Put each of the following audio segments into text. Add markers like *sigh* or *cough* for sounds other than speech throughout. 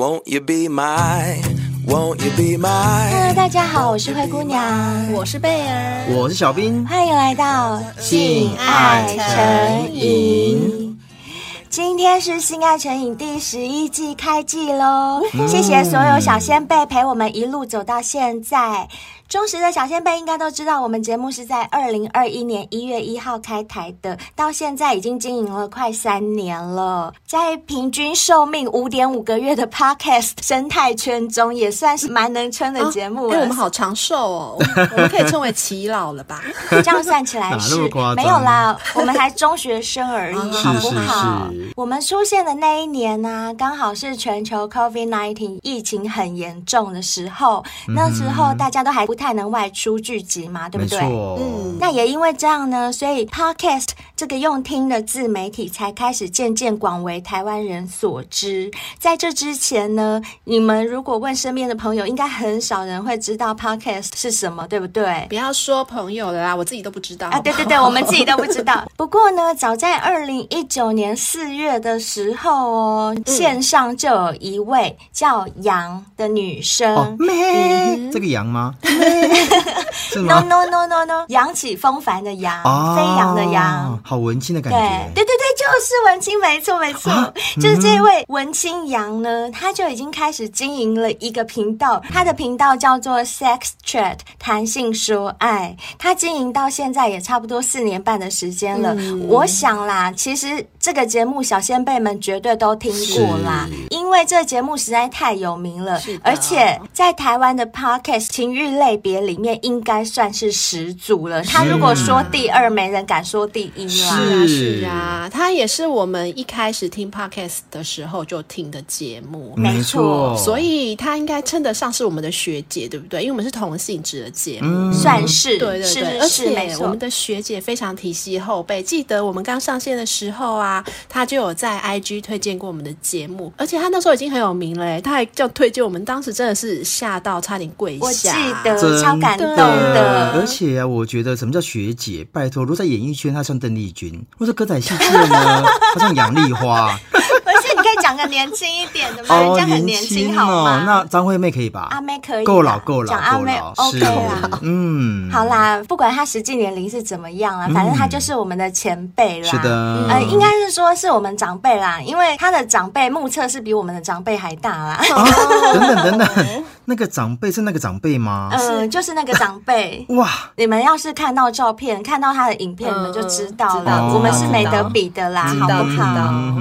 Won't you be my, won't you be my? Hello，大家好，我是灰姑娘，我是贝儿，我是小冰，欢迎来到性爱成瘾。今天是性爱成瘾第十一季开季喽，嗯、谢谢所有小先辈陪我们一路走到现在。忠实的小仙贝应该都知道，我们节目是在二零二一年一月一号开台的，到现在已经经营了快三年了。在平均寿命五点五个月的 Podcast 生态圈中，也算是蛮能撑的节目了。哎、啊欸，我们好长寿哦，*laughs* 我们可以称为耆老了吧？这样算起来是没有啦，我们还中学生而已，好不好？是是是，我们出现的那一年呢、啊，刚好是全球 COVID-19 疫情很严重的时候，那时候大家都还不。太能外出聚集嘛，对不对？嗯，那也因为这样呢，所以 Podcast 这个用听的自媒体才开始渐渐广为台湾人所知。在这之前呢，你们如果问身边的朋友，应该很少人会知道 Podcast 是什么，对不对？不要说朋友了啦，我自己都不知道好不好啊！对对对，我们自己都不知道。*laughs* 不过呢，早在二零一九年四月的时候哦，嗯、线上就有一位叫杨的女生，哦嗯、这个杨吗？*laughs* No no no no no，扬起风帆的扬，哦、飞扬的扬，好文青的感觉。对对对对，就是文青，没错没错，啊、就是这位文青杨呢，他就已经开始经营了一个频道，他的频道叫做 Sex Chat，谈性说爱。他经营到现在也差不多四年半的时间了。嗯、我想啦，其实这个节目小仙辈们绝对都听过啦，因为这个节目实在太有名了，而且在台湾的 Podcast 情欲类别里面应该算是始祖了。他如果说第二，没人敢说第一啦。是啊，是啊，他也是我们一开始听 Podcast 的时候就听的节目，没错。所以他应该称得上是我们的学姐，对不对？因为我们是同性质的节目，算是。对对对，而且我们的学姐非常提携后辈。记得我们刚上线的时候啊，他就有在 IG 推荐过我们的节目，而且他那时候已经很有名了，他还叫推荐我们，当时真的是吓到差点跪下。我记得。超感动的，而且啊，我觉得什么叫学姐？拜托，如果在演艺圈，她像邓丽君；或者歌仔戏界呢，*laughs* 她像杨丽花。*laughs* 可以讲个年轻一点的嘛？人家很年轻，好吗？那张惠妹可以吧？阿妹可以，够老够老，讲阿妹 OK 啦。嗯，好啦，不管她实际年龄是怎么样啦，反正她就是我们的前辈啦。是的，呃，应该是说是我们长辈啦，因为她的长辈目测是比我们的长辈还大啦。等等等等，那个长辈是那个长辈吗？嗯，就是那个长辈。*laughs* 哇，你们要是看到照片，看到他的影片，你们就知道了。我们是没得比的啦，好不好？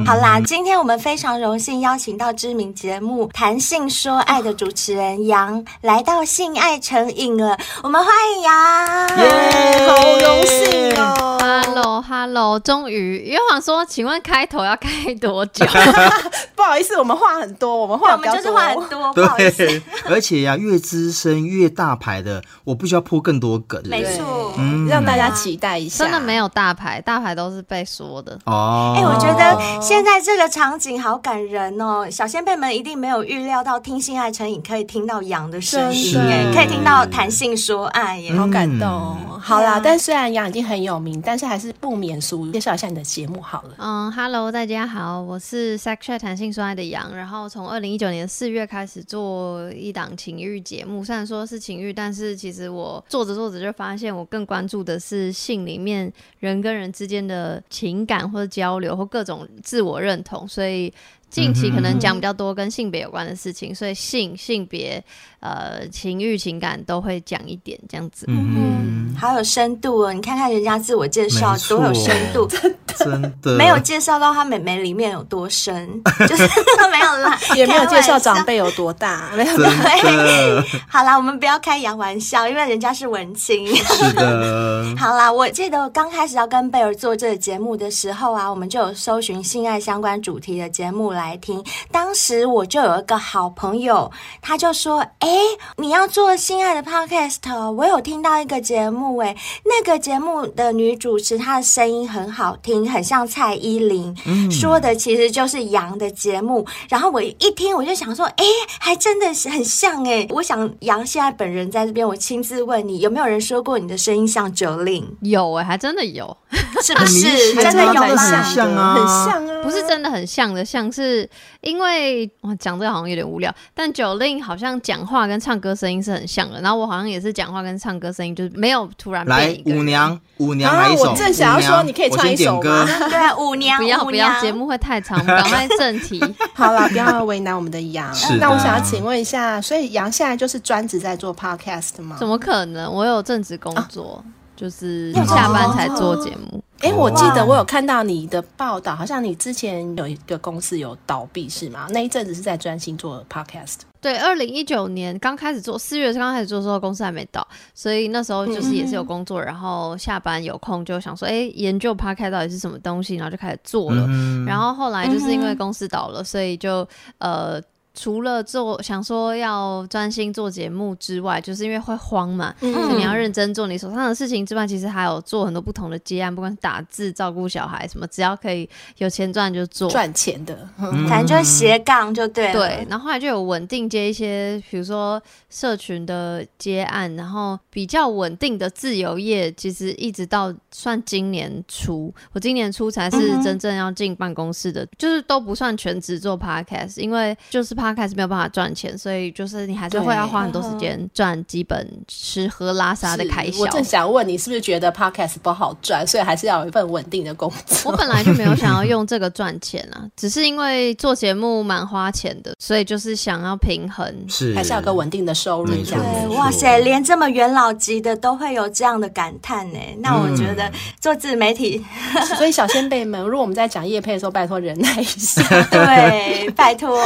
好啦，今天我们非常荣幸邀请到知名节目《谈性说爱》的主持人杨来到性爱成瘾了，我们欢迎杨，耶，好荣幸哦！Hello，Hello，终于，约皇说，请问开头要开多久？*laughs* 不好意思，我们话很多，我们话我们就是话很多，不好意思。*laughs* 而且呀，越资深越大牌的，我不需要铺更多梗，没错，嗯，让大家期待一下。真的没有大牌，大牌都是被说的哦。哎，我觉得现在这个场景好感人哦，小仙辈们一定没有预料到听性爱成瘾可以听到羊的声音，哎，可以听到谈性说爱，耶，好感动。好啦，但虽然羊已经很有名，但是还是不免俗，介绍一下你的节目好了。嗯，Hello，大家好，我是 Sex Chat 谈性说爱的羊，然后从二零一九年四月开始做一档情欲节目，虽然说是情欲，但是其实我做着做着就发现，我更关注的是性里面人跟人之间的情感或者交流或各种自我认同，所以。近期可能讲比较多跟性别有关的事情，所以性、性别、呃情欲、情感都会讲一点这样子。嗯，好有深度哦！你看看人家自我介绍多有深度，*laughs* 真的 *laughs* 没有介绍到他妹妹里面有多深，*laughs* 就是没有啦，也没有介绍长辈有多大，没有。对，好啦，我们不要开洋玩笑，因为人家是文青。是的。好啦，我记得我刚开始要跟贝儿做这个节目的时候啊，我们就有搜寻性爱相关主题的节目来听，当时我就有一个好朋友，他就说：“哎，你要做心爱的 podcast，我有听到一个节目，哎，那个节目的女主持她的声音很好听，很像蔡依林，嗯、说的其实就是杨的节目。然后我一听，我就想说，哎，还真的是很像哎。我想杨现在本人在这边，我亲自问你，有没有人说过你的声音像 Jolin？有哎，还真的有。是不是？真的有很？像啊，很像啊，不是真的很像的，像是因为我讲这个好像有点无聊，但 Jolin 好像讲话跟唱歌声音是很像的，然后我好像也是讲话跟唱歌声音就是没有突然变来一个人舞娘，舞娘来一首。啊我正想要说你可以唱一首歌吗 *laughs* 对，舞娘，不要不要，节目会太长，我们赶快正题。*laughs* 好了，不要为难我们的杨是。的那我想要请问一下，所以杨现在就是专职在做 podcast 吗？怎么可能？我有正职工作，啊就是下班才做节目。哎、欸，我记得我有看到你的报道，好像你之前有一个公司有倒闭是吗？那一阵子是在专心做 podcast。对，二零一九年刚开始做，四月刚开始做的时候，公司还没倒，所以那时候就是也是有工作，嗯、然后下班有空就想说，哎，研究 podcast 到底是什么东西，然后就开始做了。嗯、然后后来就是因为公司倒了，所以就呃。除了做想说要专心做节目之外，就是因为会慌嘛，嗯、所以你要认真做你手上的事情之外，其实还有做很多不同的接案，不管是打字、照顾小孩什么，只要可以有钱赚就做赚钱的，嗯、反正就是斜杠就对了。对，然后后来就有稳定接一些，比如说社群的接案，然后比较稳定的自由业，其实一直到算今年初，我今年初才是真正要进办公室的，嗯、就是都不算全职做 podcast，因为就是怕。开始没有办法赚钱，所以就是你还是会要花很多时间赚基本吃喝拉撒的开销。我正想问你，是不是觉得 podcast 不好赚，所以还是要有一份稳定的工作？我本来就没有想要用这个赚钱啊，*laughs* 只是因为做节目蛮花钱的，所以就是想要平衡，是还是要有个稳定的收入这样。对，哇塞，连这么元老级的都会有这样的感叹呢。那我觉得做自媒体，嗯、*laughs* 所以小仙贝们，如果我们在讲叶配的时候，拜托忍耐一下，*laughs* 对，拜托。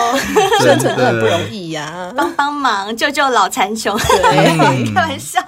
生存都很不容易呀、啊，帮帮忙，救救老残穷。*laughs* 开玩笑。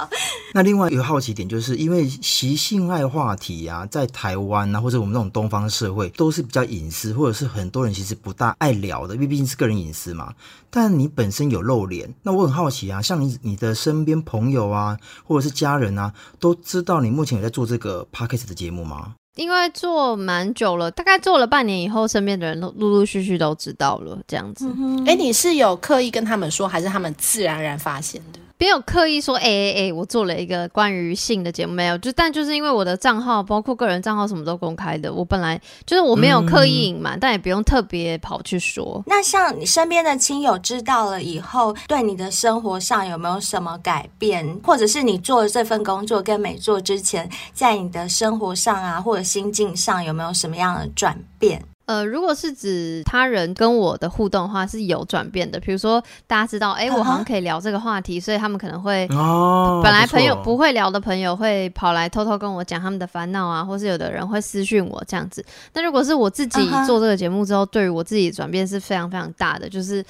那另外一个好奇点，就是因为习性爱话题啊，在台湾啊，或者我们这种东方社会，都是比较隐私，或者是很多人其实不大爱聊的，因为毕竟是个人隐私嘛。但你本身有露脸，那我很好奇啊，像你你的身边朋友啊，或者是家人啊，都知道你目前有在做这个 Podcast 的节目吗？因为做蛮久了，大概做了半年以后，身边的人都陆陆续续都知道了，这样子。哎、嗯欸，你是有刻意跟他们说，还是他们自然而然发现的？没有刻意说，哎哎哎，我做了一个关于性的节目，没有，就但就是因为我的账号，包括个人账号，什么都公开的，我本来就是我没有刻意隐瞒，嗯、但也不用特别跑去说。那像你身边的亲友知道了以后，对你的生活上有没有什么改变，或者是你做了这份工作跟没做之前，在你的生活上啊，或者心境上有没有什么样的转变？呃，如果是指他人跟我的互动的话，是有转变的。比如说，大家知道，哎、欸，我好像可以聊这个话题，uh huh. 所以他们可能会哦，本来朋友不会聊的朋友会跑来偷偷跟我讲他们的烦恼啊，或是有的人会私讯我这样子。那如果是我自己做这个节目之后，uh huh. 对于我自己转变是非常非常大的。就是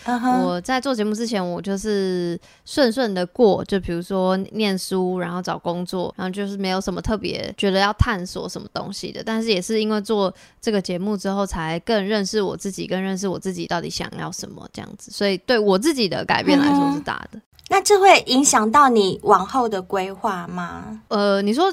我在做节目之前，我就是顺顺的过，就比如说念书，然后找工作，然后就是没有什么特别觉得要探索什么东西的。但是也是因为做这个节目之后才。来更认识我自己，更认识我自己到底想要什么这样子，所以对我自己的改变来说是大的。嗯那这会影响到你往后的规划吗？呃，你说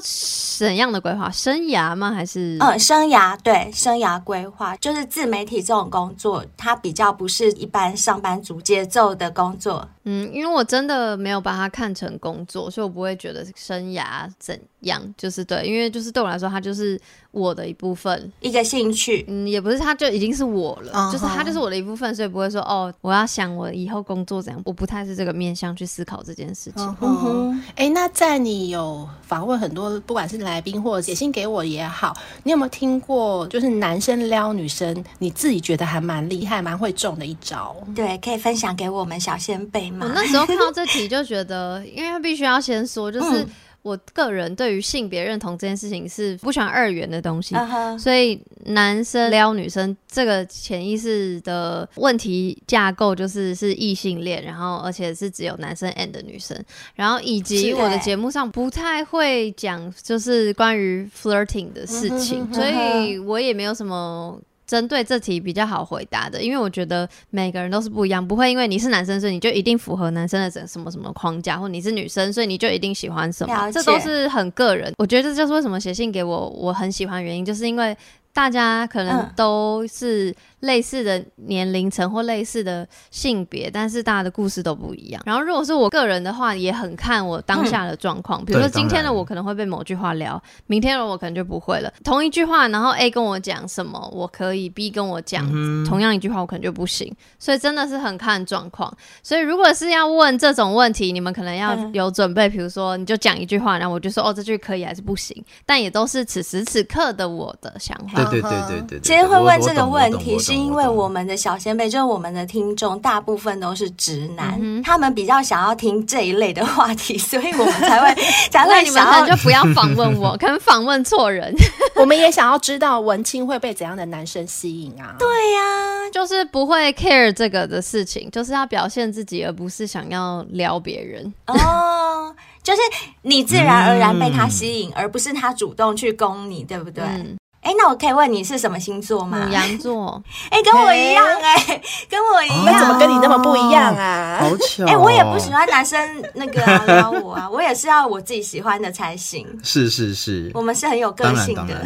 怎样的规划？生涯吗？还是？嗯，生涯，对，生涯规划就是自媒体这种工作，它比较不是一般上班族节奏的工作。嗯，因为我真的没有把它看成工作，所以我不会觉得生涯怎样。就是对，因为就是对我来说，它就是我的一部分，一个兴趣。嗯，也不是，它就已经是我了，uh huh. 就是它就是我的一部分，所以不会说哦，我要想我以后工作怎样，我不太是这个面向去。思考这件事情。嗯哼，哎，那在你有访问很多，不管是来宾或者写信给我也好，你有没有听过，就是男生撩女生，你自己觉得还蛮厉害、蛮会中的一招？对，可以分享给我们小仙贝吗？我那时候看到这题 *laughs* 就觉得，因为他必须要先说，就是。嗯我个人对于性别认同这件事情是不喜欢二元的东西，uh huh. 所以男生撩女生这个潜意识的问题架构就是是异性恋，然后而且是只有男生 and 女生，然后以及我的节目上不太会讲就是关于 flirting 的事情，uh. 所以我也没有什么。针对这题比较好回答的，因为我觉得每个人都是不一样，不会因为你是男生，所以你就一定符合男生的什么什么框架，或你是女生，所以你就一定喜欢什么，这都是很个人。我觉得这就是为什么写信给我，我很喜欢的原因，就是因为大家可能都是类似的年龄层或类似的性别，但是大家的故事都不一样。然后，如果是我个人的话，也很看我当下的状况。比如说，今天的我可能会被某句话聊，明天的我可能就不会了。同一句话，然后 A 跟我讲什么，我可以；B 跟我讲同样一句话，我可能就不行。所以真的是很看状况。所以如果是要问这种问题，你们可能要有准备。比如说，你就讲一句话，然后我就说哦，这句可以还是不行？但也都是此时此刻的我的想法。对对对对对。今天会问这个问题，是因为我们的小先辈，就是我们的听众，大部分都是直男，嗯、他们比较想要听这一类的话题，所以我们才会 *laughs* 才会想要。你们就不要访问我，*laughs* 可能访问错人。*laughs* 我们也想要知道文青会被怎样的男生吸引啊？对呀、啊，就是不会 care 这个的事情，就是要表现自己，而不是想要撩别人。哦，就是你自然而然被他吸引，嗯、而不是他主动去攻你，对不对？嗯哎，那我可以问你是什么星座吗？牡羊座。*laughs* 哎，跟我一样哎、欸，跟我一样。怎么跟你那么不一样啊？好巧。哎，我也不喜欢男生那个撩、啊、我啊，我也是要我自己喜欢的才行。是是是，我们是很有个性的。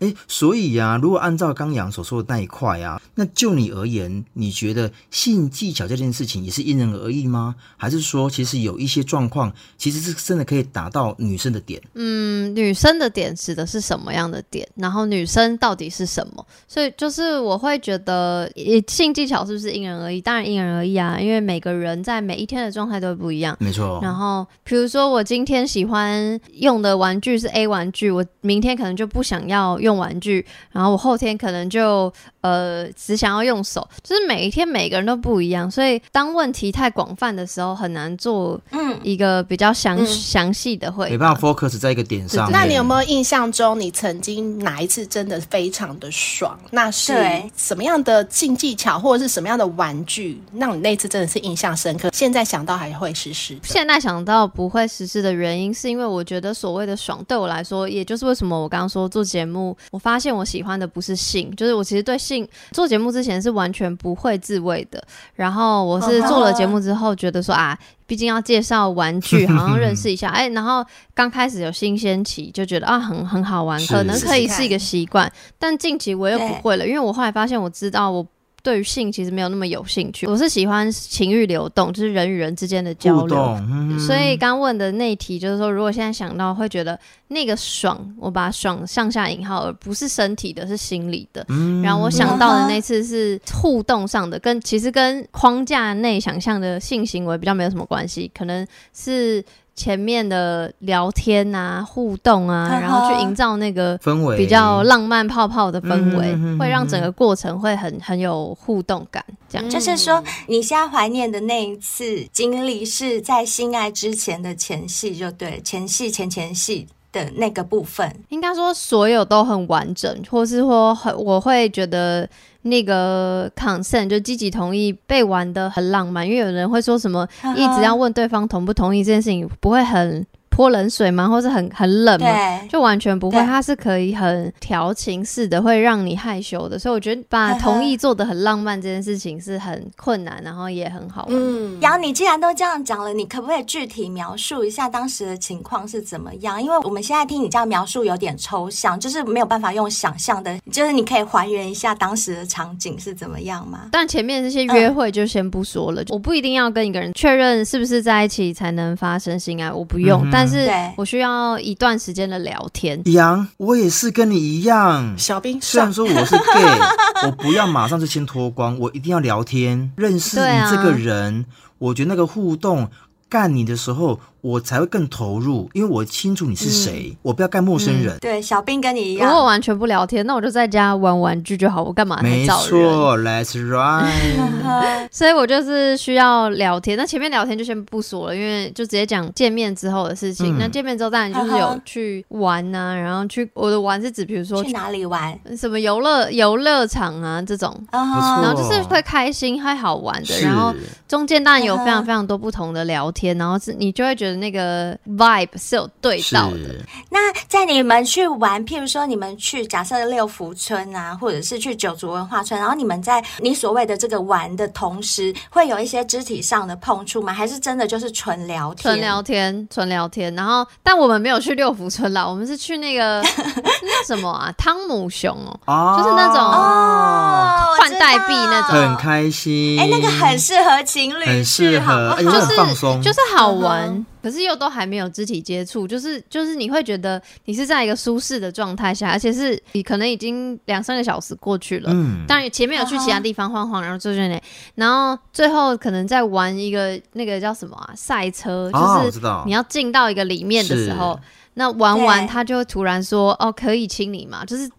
哎，所以呀、啊，如果按照刚阳所说的那一块啊，那就你而言，你觉得性技巧这件事情也是因人而异吗？还是说，其实有一些状况其实是真的可以打到女生的点？嗯，女生的点指的是什么样的点？然后女生到底是什么？所以就是我会觉得，性技巧是不是因人而异？当然因人而异啊，因为每个人在每一天的状态都不一样。没错。然后比如说我今天喜欢用的玩具是 A 玩具，我明天可能就不想要用玩具，然后我后天可能就呃只想要用手，就是每一天每个人都不一样。所以当问题太广泛的时候，很难做一个比较详详细的会，没办法 focus 在一个点上。那你有没有印象中你曾经哪一次？真的非常的爽，那是什么样的性技巧，或者是什么样的玩具，让你那次真的是印象深刻？现在想到还会实施？现在想到不会实施的原因，是因为我觉得所谓的爽，对我来说，也就是为什么我刚刚说做节目，我发现我喜欢的不是性，就是我其实对性做节目之前是完全不会自慰的，然后我是做了节目之后，觉得说啊。毕竟要介绍玩具，好像认识一下，*laughs* 哎，然后刚开始有新鲜期，就觉得啊，很很好玩，可能可以是一个习惯。但近期我又不会了，因为我后来发现，我知道我。对于性其实没有那么有兴趣，我是喜欢情欲流动，就是人与人之间的交流。嗯、所以刚问的那一题就是说，如果现在想到会觉得那个爽，我把爽上下引号，而不是身体的，是心理的。嗯、然后我想到的那次是互动上的，跟其实跟框架内想象的性行为比较没有什么关系，可能是。前面的聊天啊、互动啊，然后去营造那个氛围，比较浪漫泡泡的氛围，会让整个过程会很很有互动感。这样。就是说，你现在怀念的那一次经历是在性爱之前的前戏，就对，前戏前前戏的那个部分，应该说所有都很完整，或是说很我会觉得。那个 consent 就积极同意被玩的很浪漫，因为有人会说什么一直要问对方同不同意这件事情不会很。泼冷水吗？或是很很冷吗？就完全不会，它是可以很调情式的，会让你害羞的。所以我觉得把同意做的很浪漫这件事情是很困难，然后也很好玩。嗯，然后你既然都这样讲了，你可不可以具体描述一下当时的情况是怎么样？因为我们现在听你这样描述有点抽象，就是没有办法用想象的，就是你可以还原一下当时的场景是怎么样吗？但前面这些约会就先不说了，嗯、我不一定要跟一个人确认是不是在一起才能发生性爱，我不用，嗯、但。是我需要一段时间的聊天。杨，我也是跟你一样。小兵，虽然说我是 *laughs* gay，我不要马上就先脱光，我一定要聊天，认识你这个人。啊、我觉得那个互动，干你的时候。我才会更投入，因为我清楚你是谁，嗯、我不要干陌生人。嗯、对，小兵跟你一样。如果完全不聊天，那我就在家玩玩具就好。我干嘛？没错，Let's ride。*laughs* 所以我就是需要聊天。那前面聊天就先不说了，因为就直接讲见面之后的事情。嗯、那见面之后当然就是有去玩呐、啊，然后去我的玩是指比如说去哪里玩，什么游乐游乐场啊这种，然后就是会开心、会好玩的。然后中间当然有非常非常多不同的聊天，然后是你就会觉得。觉得那个 vibe 是有对到的。那在你们去玩，譬如说你们去假设六福村啊，或者是去九族文化村，然后你们在你所谓的这个玩的同时，会有一些肢体上的碰触吗？还是真的就是纯聊天？*laughs* 纯聊天，纯聊天。然后，但我们没有去六福村啦，我们是去那个那什么啊，汤姆熊哦、喔，就是那种哦，换代币那种，很开心。哎、欸，那个很适合情侣，很适合，就是放松，就是好玩。嗯可是又都还没有肢体接触，就是就是你会觉得你是在一个舒适的状态下，而且是你可能已经两三个小时过去了，嗯，当然前面有去其他地方晃晃，然后就在那，然后最后可能在玩一个那个叫什么啊赛车，就是你要进到一个里面的时候，那玩完他就突然说哦可以亲你吗？就是只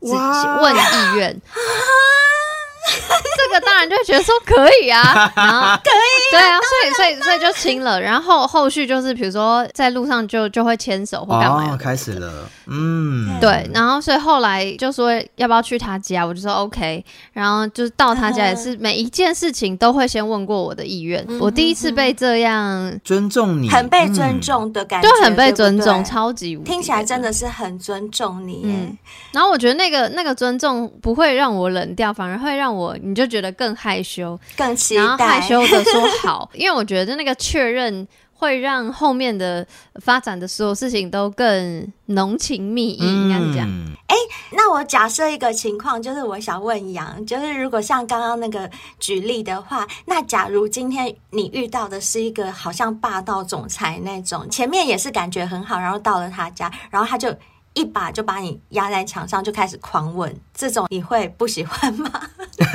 问意愿。*laughs* *laughs* 这个当然就觉得说可以啊，*laughs* 然后可以，对啊，所以所以所以就亲了，然后后续就是比如说在路上就就会牵手或干嘛，开始了，嗯，对，然后所以后来就说要不要去他家，我就说 OK，然后就是到他家也是每一件事情都会先问过我的意愿，我第一次被这样尊重你，很被尊重的感觉，就很被尊重，超级听起来真的是很尊重你，嗯，然后我觉得那个那个尊重不会让我冷掉，反而会让我你就觉得。更害羞，更期待，然后害羞的说好，*laughs* 因为我觉得那个确认会让后面的发展的所有事情都更浓情蜜意。应该讲，哎、欸，那我假设一个情况，就是我想问杨，就是如果像刚刚那个举例的话，那假如今天你遇到的是一个好像霸道总裁那种，前面也是感觉很好，然后到了他家，然后他就。一把就把你压在墙上，就开始狂吻，这种你会不喜欢吗？*laughs*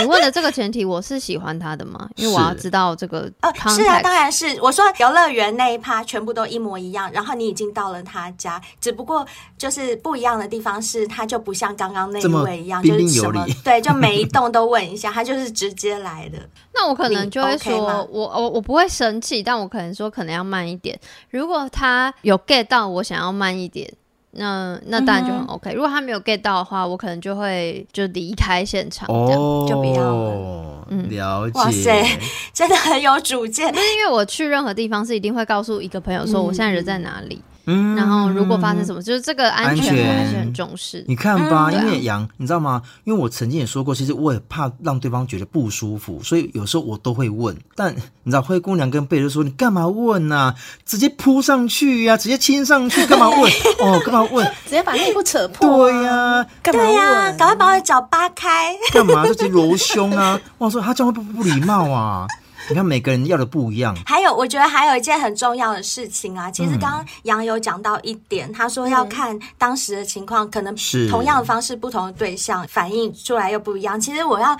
你问的这个前提，我是喜欢他的吗？因为我要知道这个。哦，是啊，当然是。我说游乐园那一趴全部都一模一样，然后你已经到了他家，只不过就是不一样的地方是，他就不像刚刚那一位一样，就是什么对，就每一栋都问一下，他就是直接来的。*laughs* 那我可能就会说，我我我不会生气，但我可能说可能要慢一点。如果他有 get 到我想要慢一点。那那当然就很 OK。如果他没有 get 到的话，我可能就会就离开现场，这样就不要了。嗯，了解。哇塞，真的很有主见。因为我去任何地方是一定会告诉一个朋友说我现在人在哪里。嗯，然后如果发生什么，就是这个安全我还是很重视。你看吧，因为羊，你知道吗？因为我曾经也说过，其实我也怕让对方觉得不舒服，所以有时候我都会问。但 *laughs* 你知道，灰姑娘跟贝儿说：“你干嘛问啊？直接扑上去呀，直接亲上去，干嘛问？*laughs* 哦，干嘛问？直接把内裤扯破？对呀，干嘛问？赶快把我的脚扒开，干嘛？就直接揉胸啊！*laughs* 我说他这样会不不礼貌啊？”你看每个人要的不一样，还有我觉得还有一件很重要的事情啊，其实刚刚杨有讲到一点，嗯、他说要看当时的情况，可能同样的方式，不同的对象反映出来又不一样。其实我要。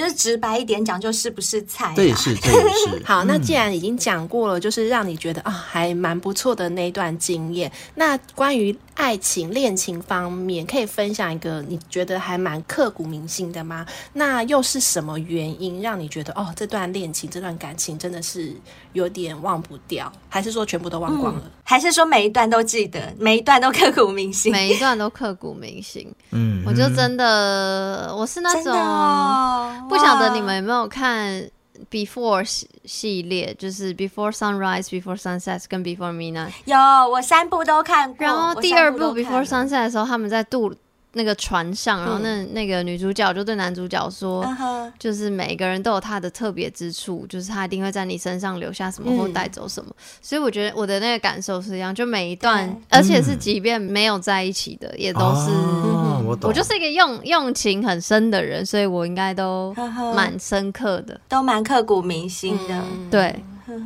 就是直白一点讲，就是不是菜、啊。这也是，这也是。*laughs* 好，那既然已经讲过了，就是让你觉得啊，还蛮不错的那一段经验。那关于爱情、恋情方面，可以分享一个你觉得还蛮刻骨铭心的吗？那又是什么原因让你觉得哦，这段恋情、这段感情真的是有点忘不掉？还是说全部都忘光了？嗯、还是说每一段都记得，每一段都刻骨铭心？每一段都刻骨铭心。嗯，我就真的，我是那种。不晓得你们有没有看 Before 系列，就是 Before Sunrise、Before Sunset 跟 Before Midnight。有，我三部都看过。然后第二部 Before Sunset 的时候，他们在渡。那个船上，然后那那个女主角就对男主角说，嗯、就是每个人都有他的特别之处，就是他一定会在你身上留下什么或带走什么。嗯、所以我觉得我的那个感受是一样，就每一段，而且是即便没有在一起的，嗯、也都是。哦、我懂。我就是一个用用情很深的人，所以我应该都蛮深刻的，都蛮刻骨铭心的。嗯、对。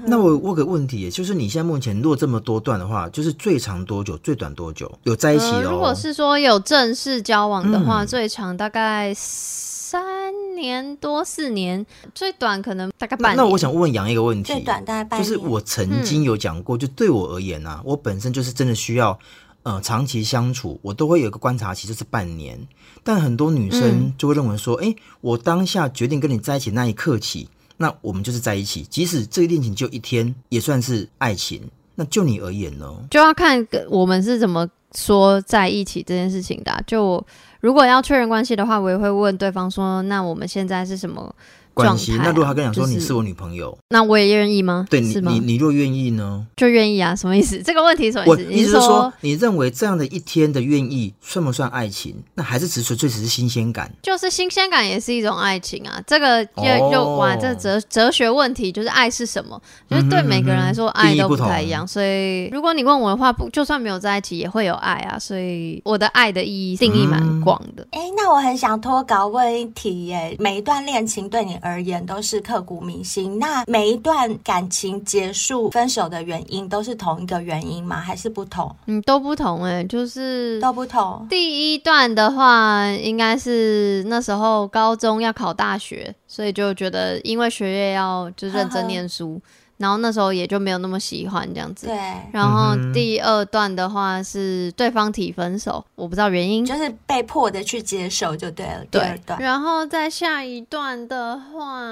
那我问个问题，就是你现在目前如果这么多段的话，就是最长多久，最短多久？有在一起哦？如果是说有正式交往的话，最长大概三年多四年，最短可能大概半年。那我想问杨一个问题，最短大概半年。就是我曾经有讲过，就对我而言啊，我本身就是真的需要呃长期相处，我都会有一个观察期，就是半年。但很多女生就会认为说，哎，我当下决定跟你在一起那一刻起。那我们就是在一起，即使这个恋情就一天，也算是爱情。那就你而言呢？就要看我们是怎么说在一起这件事情的啊。就如果要确认关系的话，我也会问对方说：“那我们现在是什么关系。那如果他跟你说，就是你是我女朋友，那我也愿意吗？对你你你若愿意呢？就愿意啊？什么意思？*laughs* 这个问题什么意思？我意思是说，你认为这样的一天的愿意算不算爱情？那还是只纯粹只是新鲜感？就是新鲜感也是一种爱情啊。这个就就哇，这哲哲学问题就是爱是什么？就是对每个人来说，爱都不太一样。所以如果你问我的话，不就算没有在一起，也会有爱啊。所以我的爱的意义定义蛮广的。哎、嗯，那我很想脱稿问一题耶：每一段恋情对你而言都是刻骨铭心？那每一段感情结束、分手的原因都是同一个原因吗？还是不同？嗯，都不同哎，就是都不同。第一段的话，应该是那时候高中要考大学，所以就觉得因为学业要就认真念书。然后那时候也就没有那么喜欢这样子。对。然后第二段的话是对方提分手，我不知道原因，就是被迫的去接受就对了。对。第二段。然后再下一段的话，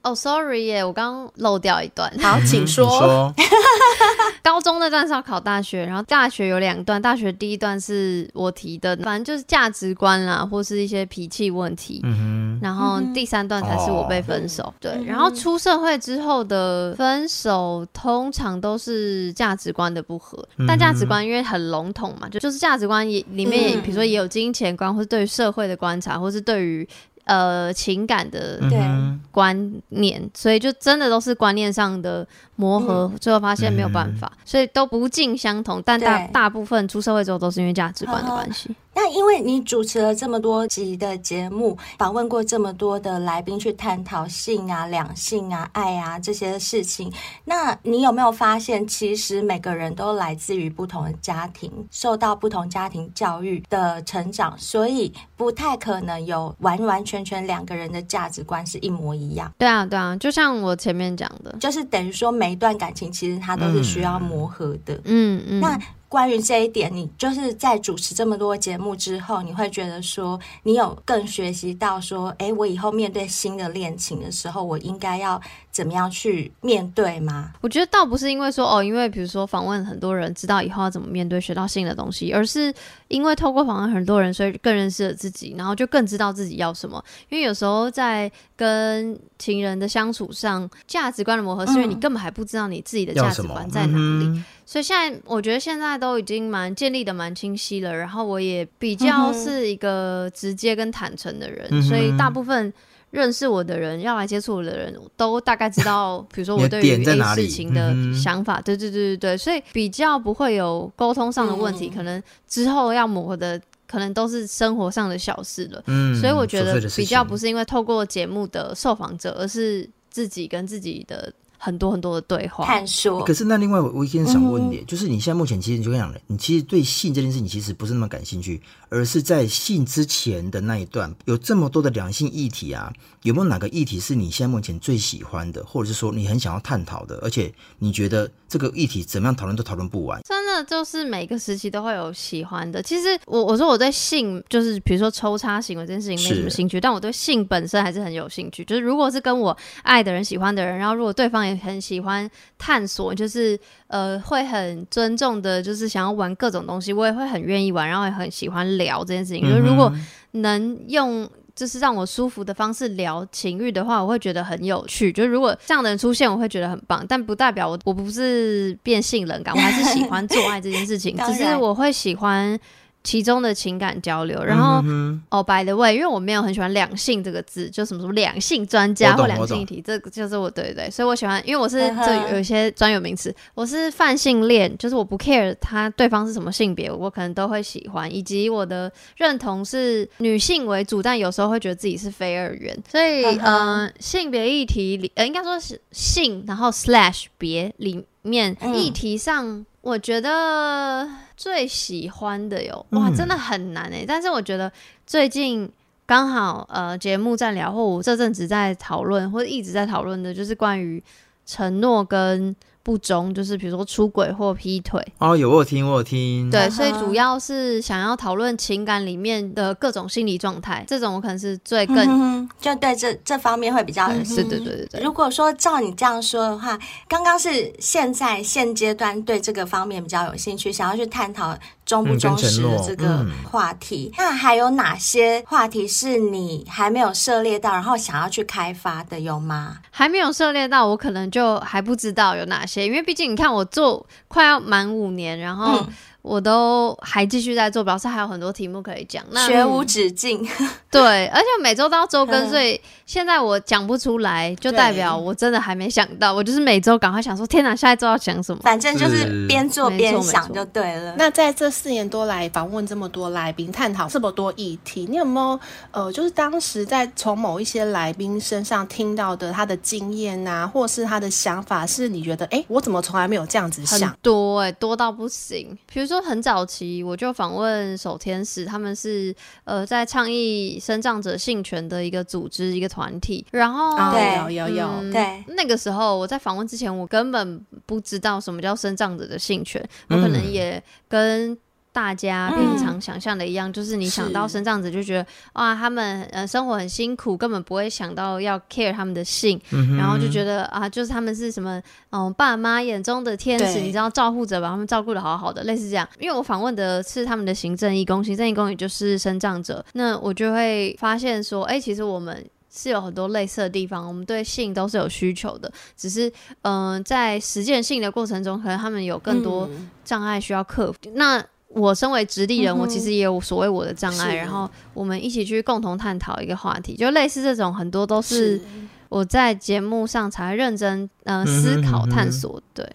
哦，sorry 耶，我刚漏掉一段。好，*laughs* 请说。说 *laughs* 高中那段是要考大学，然后大学有两段，大学第一段是我提的，反正就是价值观啦，或是一些脾气问题。嗯哼。然后第三段才是我被分手。哦、对。然后出社会之后的分手，通常都是价值观的不合。嗯、但价值观因为很笼统嘛，就就是价值观也里面也，比、嗯、如说也有金钱观，或是对于社会的观察，或是对于。呃，情感的观念，所以就真的都是观念上的磨合，嗯、最后发现没有办法，嗯、所以都不尽相同。但大大部分出社会之后，都是因为价值观的关系。那因为你主持了这么多集的节目，访问过这么多的来宾去探讨性啊、两性啊、爱啊这些事情，那你有没有发现，其实每个人都来自于不同的家庭，受到不同家庭教育的成长，所以不太可能有完完全全两个人的价值观是一模一样。对啊，对啊，就像我前面讲的，就是等于说每一段感情其实它都是需要磨合的。嗯嗯。嗯那关于这一点，你就是在主持这么多节目之后，你会觉得说，你有更学习到说，哎，我以后面对新的恋情的时候，我应该要怎么样去面对吗？我觉得倒不是因为说，哦，因为比如说访问很多人，知道以后要怎么面对，学到新的东西，而是因为透过访问很多人，所以更认识了自己，然后就更知道自己要什么。因为有时候在跟情人的相处上，价值观的磨合，是因为你根本还不知道你自己的价值观在哪里。所以现在我觉得现在都已经蛮建立的蛮清晰了，然后我也比较是一个直接跟坦诚的人，嗯、所以大部分认识我的人要来接触我的人都大概知道，*laughs* 比如说我对于 A 事情的想法，对对对对对，所以比较不会有沟通上的问题，嗯、可能之后要磨合的可能都是生活上的小事了。嗯，所以我觉得比较不是因为透过节目的受访者，而是自己跟自己的。很多很多的对话，探索。可是那另外我我一点想问你，嗯、就是你现在目前其实你就跟你讲了，你其实对性这件事情其实不是那么感兴趣，而是在性之前的那一段有这么多的两性议题啊，有没有哪个议题是你现在目前最喜欢的，或者是说你很想要探讨的，而且你觉得这个议题怎么样讨论都讨论不完？真的就是每个时期都会有喜欢的。其实我我说我对性就是比如说抽插行为这件事情没什么兴趣，但我对性本身还是很有兴趣。就是如果是跟我爱的人、喜欢的人，然后如果对方也很喜欢探索，就是呃，会很尊重的，就是想要玩各种东西，我也会很愿意玩，然后也很喜欢聊这件事情。嗯、哼就是如果能用就是让我舒服的方式聊情欲的话，我会觉得很有趣。就是如果这样的人出现，我会觉得很棒，但不代表我我不是变性冷感，我还是喜欢做爱这件事情，然 *laughs* 只是我会喜欢。其中的情感交流，然后、哦，by the way，因为我没有很喜欢“两性”这个字，就什么什么两性专家或两性议题，这个就是我对对对，所以我喜欢，因为我是这有一些专有名词，我是泛性恋，就是我不 care 他对方是什么性别，我可能都会喜欢，以及我的认同是女性为主，但有时候会觉得自己是非二元，所以嗯、呃，性别议题里，呃，应该说是性，然后 slash 别里面、嗯、议题上。我觉得最喜欢的哟哇，真的很难诶、欸。嗯、但是我觉得最近刚好呃节目在聊，或我这阵子在讨论，或者一直在讨论的，就是关于承诺跟不忠，就是比如说出轨或劈腿。哦，有我有听，我有听。对，所以主要是想要讨论情感里面的各种心理状态，这种我可能是最更、嗯、就对这这方面会比较、嗯。是，对对对对。如果说照你这样说的话，刚刚是现在现阶段对这个方面比较有兴趣，想要去探讨。忠不忠实的这个话题，嗯嗯、那还有哪些话题是你还没有涉猎到，然后想要去开发的，有吗？还没有涉猎到，我可能就还不知道有哪些，因为毕竟你看，我做快要满五年，然后、嗯。我都还继续在做，表示还有很多题目可以讲，那学无止境。*laughs* 对，而且每周都要周更，所以现在我讲不出来，就代表我真的还没想到。我就是每周赶快想说，天哪，下一周要讲什么？反正就是边做边想就对了。那在这四年多来访问这么多来宾，探讨这么多议题，你有没有呃，就是当时在从某一些来宾身上听到的他的经验啊，或是他的想法，是你觉得哎，我怎么从来没有这样子想？很多哎、欸，多到不行。比如说。就很早期，我就访问守天使，他们是呃在倡议生障者性权的一个组织一个团体。然后对，有有有，嗯、对，那个时候我在访问之前，我根本不知道什么叫生障者的性权，我可能也跟。大家平常想象的一样，嗯、就是你想到生障者就觉得哇，他们呃生活很辛苦，根本不会想到要 care 他们的性，嗯、然后就觉得啊，就是他们是什么嗯、呃、爸妈眼中的天使，你知道照顾者把他们照顾的好好的，类似这样。因为我访问的是他们的行政义工，行政义工也就是生障者，那我就会发现说，哎、欸，其实我们是有很多类似的地方，我们对性都是有需求的，只是嗯、呃、在实践性的过程中，可能他们有更多障碍需要克服。嗯、那我身为直立人，嗯、我其实也有所谓我的障碍，是然后我们一起去共同探讨一个话题，就类似这种很多都是我在节目上才认真呃思考探索。对，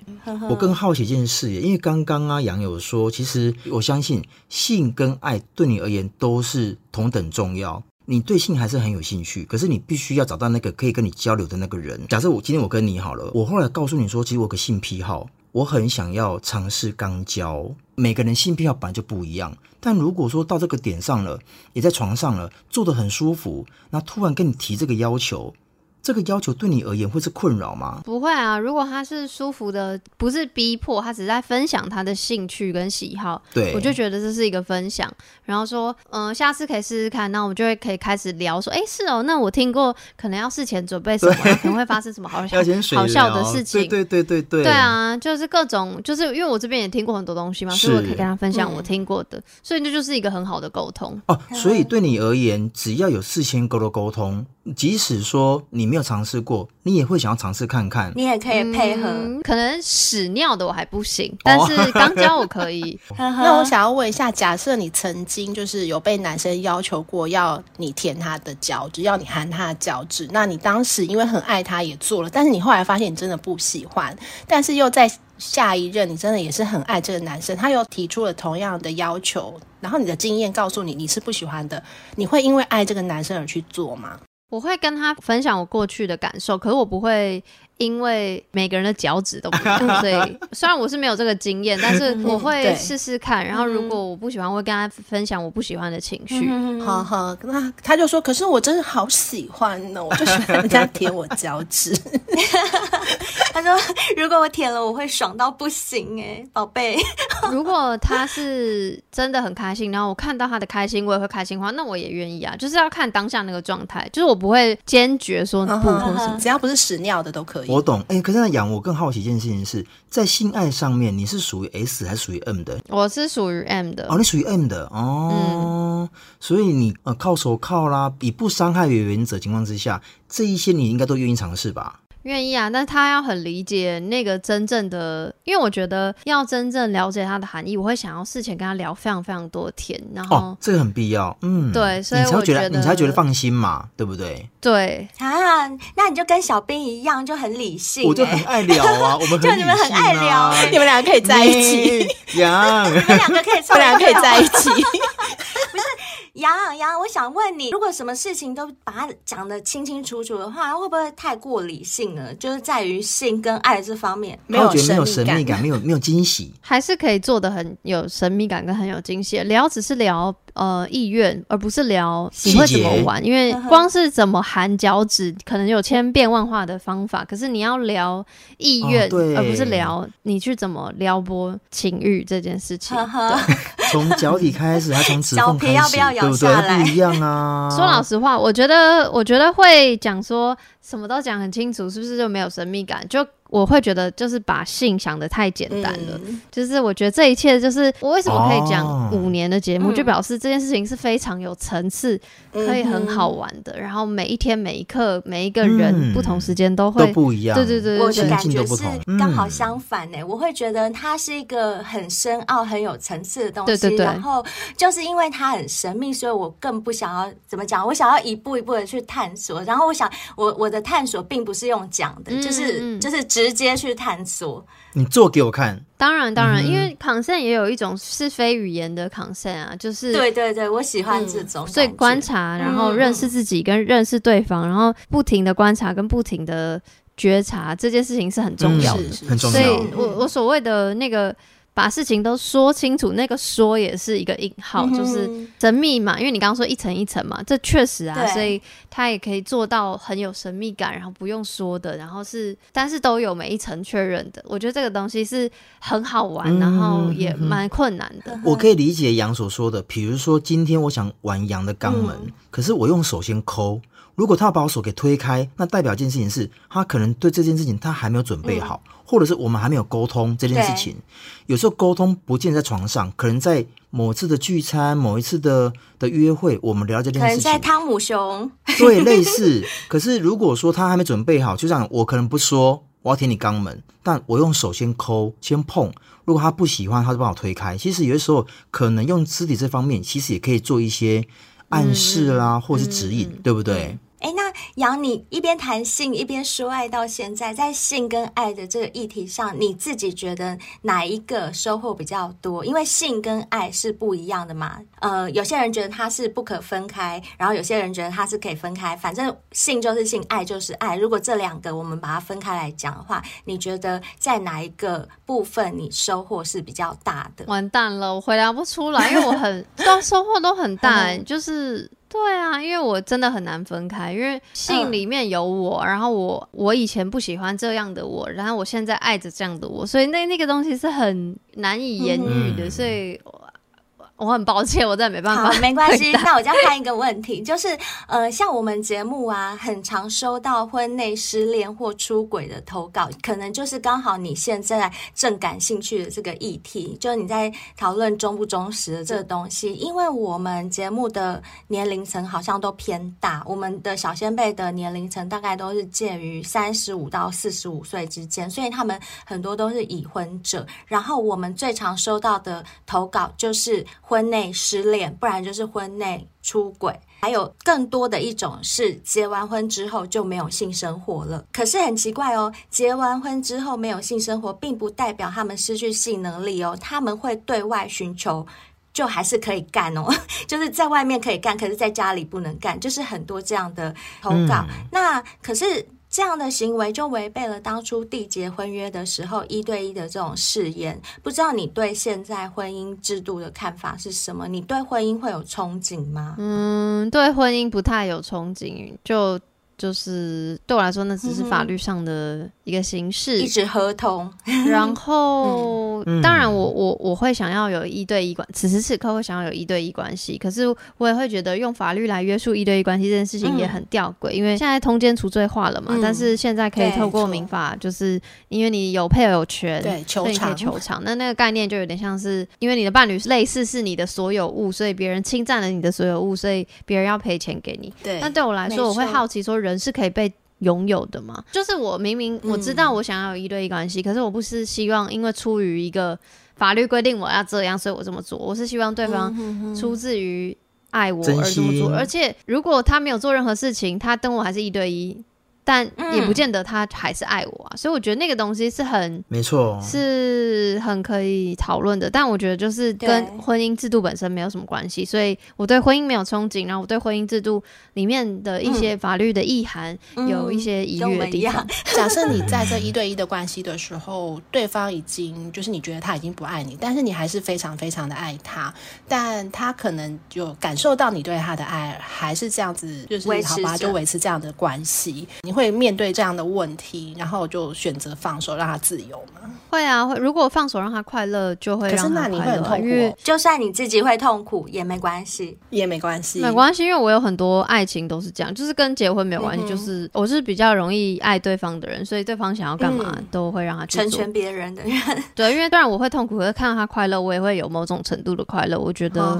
我更好奇一件事，因为刚刚啊杨有说，其实我相信性跟爱对你而言都是同等重要。你对性还是很有兴趣，可是你必须要找到那个可以跟你交流的那个人。假设我今天我跟你好了，我后来告诉你说，其实我有个性癖好。我很想要尝试肛交，每个人性癖好本来就不一样，但如果说到这个点上了，也在床上了，坐得很舒服，那突然跟你提这个要求。这个要求对你而言会是困扰吗？不会啊，如果他是舒服的，不是逼迫，他只是在分享他的兴趣跟喜好，对，我就觉得这是一个分享。然后说，嗯、呃，下次可以试试看，那我们就会可以开始聊，说，哎，是哦，那我听过，可能要事前准备什么，可能会发生什么好笑 *laughs* 好笑的事情，对对对对对，对啊，就是各种，就是因为我这边也听过很多东西嘛，所以我可以跟他分享我听过的，嗯、所以这就是一个很好的沟通哦。所以对你而言，只要有事先沟的沟通。即使说你没有尝试过，你也会想要尝试看看。你也可以配合，嗯、可能屎尿的我还不行，但是肛交我可以。*laughs* 那我想要问一下，假设你曾经就是有被男生要求过要你舔他的脚趾，要你含他的脚趾，那你当时因为很爱他也做了，但是你后来发现你真的不喜欢，但是又在下一任你真的也是很爱这个男生，他又提出了同样的要求，然后你的经验告诉你你是不喜欢的，你会因为爱这个男生而去做吗？我会跟他分享我过去的感受，可是我不会因为每个人的脚趾都不一样，*laughs* 所以虽然我是没有这个经验，但是我会试试看。然后如果我不喜欢，我会跟他分享我不喜欢的情绪。好好，那他就说：“可是我真的好喜欢呢，我就喜欢人家舔我脚趾。*laughs* ”他说：“如果我舔了，我会爽到不行哎，宝贝。*laughs* 如果他是真的很开心，然后我看到他的开心，我也会开心的话，那我也愿意啊。就是要看当下那个状态，就是我不会坚决说不或什么，只要不是屎尿的都可以。”我懂，哎、欸，可是那养，我更好奇一件事情是在性爱上面，你是属于 S 还是属于 M 的？我是属于 M 的。哦，你属于 M 的哦，嗯、所以你呃靠手铐啦，以不伤害为原则情况之下，这一些你应该都愿意尝试吧？愿意啊，但他要很理解那个真正的，因为我觉得要真正了解它的含义，我会想要事前跟他聊非常非常多天，然后、哦、这个很必要，嗯，对，所以我觉得你才，觉得你才觉得放心嘛，对不对？对。啊，那你就跟小兵一样，就很理性，我就很爱聊啊，*laughs* 我们很、啊、就你们很爱聊，你们两个可以在一起，杨，*laughs* 你们两个可以，我们两个可以在一起。*laughs* 杨杨杨，我想问你，如果什么事情都把它讲得清清楚楚的话，会不会太过理性了？就是在于性跟爱这方面，没有没有神秘感，没有没有惊喜，还是可以做的很有神秘感跟很有惊喜。聊只是聊呃意愿，而不是聊你会怎么玩，因为光是怎么含脚趾，可能有千变万化的方法。可是你要聊意愿，哦，而不是聊你去怎么撩拨情欲这件事情。*laughs* 从脚底开始，还从指缝开始，要不要咬下来？对不对？不一样啊！*laughs* 说老实话，我觉得，我觉得会讲说什么都讲很清楚，是不是就没有神秘感？就。我会觉得就是把性想的太简单了，嗯，就是我觉得这一切就是我为什么可以讲五年的节目，哦，就表示这件事情是非常有层次，嗯，可以很好玩的。然后每一天每一刻每一个人不同时间都会，嗯，都不一样，对对对，对，我的感觉是刚好相反呢，欸嗯。我会觉得它是一个很深奥、很有层次的东西。对对对。然后就是因为它很神秘，所以我更不想要怎么讲，我想要一步一步的去探索。然后我想，我我的探索并不是用讲的，嗯，就是就是。直接去探索，你做给我看。当然，当然，嗯、因为 consent 也有一种是非语言的 consent 啊，就是对对对，我喜欢这种、嗯。所以观察，然后认识自己跟认识对方，嗯、然后不停的观察跟不停的觉察，这件事情是很重要的，嗯、很重要。所以我我所谓的那个。把事情都说清楚，那个说也是一个引号，嗯、就是神秘嘛。因为你刚刚说一层一层嘛，这确实啊，所以他也可以做到很有神秘感，然后不用说的，然后是但是都有每一层确认的。我觉得这个东西是很好玩，嗯、然后也蛮困难的。我可以理解杨所说的，比如说今天我想玩羊的肛门、嗯，可是我用手先抠，如果他要把我手给推开，那代表一件事情是他可能对这件事情他还没有准备好。嗯或者是我们还没有沟通这件事情，有时候沟通不见在床上，可能在某次的聚餐、某一次的的约会，我们聊这件事情。可能在汤姆熊，对，类似。*laughs* 可是如果说他还没准备好，就这样，我可能不说我要舔你肛门，但我用手先抠、先碰。如果他不喜欢，他就帮我推开。其实有的时候可能用肢体这方面，其实也可以做一些暗示啦，嗯、或者是指引、嗯，对不对？嗯哎，那杨，你一边谈性一边说爱，到现在在性跟爱的这个议题上，你自己觉得哪一个收获比较多？因为性跟爱是不一样的嘛。呃，有些人觉得它是不可分开，然后有些人觉得它是可以分开。反正性就是性，爱就是爱。如果这两个我们把它分开来讲的话，你觉得在哪一个部分你收获是比较大的？完蛋了，我回答不出来，因为我很 *laughs* 都收获都很大，就是。对啊，因为我真的很难分开，因为信里面有我，嗯、然后我我以前不喜欢这样的我，然后我现在爱着这样的我，所以那那个东西是很难以言喻的，嗯、所以。我很抱歉，我真的没办法。好，没关系。那我再看一个问题，就是呃，像我们节目啊，很常收到婚内失恋或出轨的投稿，可能就是刚好你现在正感兴趣的这个议题，就是你在讨论忠不忠实的这个东西。因为我们节目的年龄层好像都偏大，我们的小先辈的年龄层大概都是介于三十五到四十五岁之间，所以他们很多都是已婚者。然后我们最常收到的投稿就是。婚内失恋，不然就是婚内出轨，还有更多的一种是结完婚之后就没有性生活了。可是很奇怪哦，结完婚之后没有性生活，并不代表他们失去性能力哦，他们会对外寻求，就还是可以干哦，*laughs* 就是在外面可以干，可是在家里不能干，就是很多这样的投稿。嗯、那可是。这样的行为就违背了当初缔结婚约的时候一对一的这种誓言。不知道你对现在婚姻制度的看法是什么？你对婚姻会有憧憬吗？嗯，对婚姻不太有憧憬，就。就是对我来说，那只是法律上的一个形式，一纸合同。*laughs* *laughs* 然后，嗯、当然我，我我我会想要有一对一关，此时此刻会想要有一对一关系。可是，我也会觉得用法律来约束一对一关系这件事情也很吊诡，嗯、因为现在通奸除罪化了嘛、嗯。但是现在可以透过民法，就是因为你有配偶权，对，所以你可以求偿。那那个概念就有点像是，因为你的伴侣类似是你的所有物，所以别人侵占了你的所有物，所以别人要赔钱给你。对。那对我来说，我会好奇说。人是可以被拥有的吗？就是我明明我知道我想要有一对一关系、嗯，可是我不是希望因为出于一个法律规定我要这样，所以我这么做。我是希望对方出自于爱我而这么做。而且如果他没有做任何事情，他跟我还是一对一。但也不见得他还是爱我啊。所以我觉得那个东西是很没错，是很可以讨论的。但我觉得就是跟婚姻制度本身没有什么关系，所以我对婚姻没有憧憬，然后我对婚姻制度里面的一些法律的意涵有一些疑虑的地方。*laughs* 假设你在这一对一的关系的时候，对方已经就是你觉得他已经不爱你，但是你还是非常非常的爱他，但他可能就感受到你对他的爱还是这样子，就是好吧，就维持这样的关系。你会面对这样的问题，然后就选择放手让他自由吗？会啊，会。如果放手让他快乐，就会让他快乐。可是那你会很痛苦哦。就算你自己会痛苦也没关系，也没关系，没关系，因为我有很多爱情都是这样，就是跟结婚没有关系，嗯、就是我是比较容易爱对方的人，所以对方想要干嘛都会让他去做。成全别人的人，*laughs* 对，因为当然我会痛苦，可是看到他快乐，我也会有某种程度的快乐。我觉得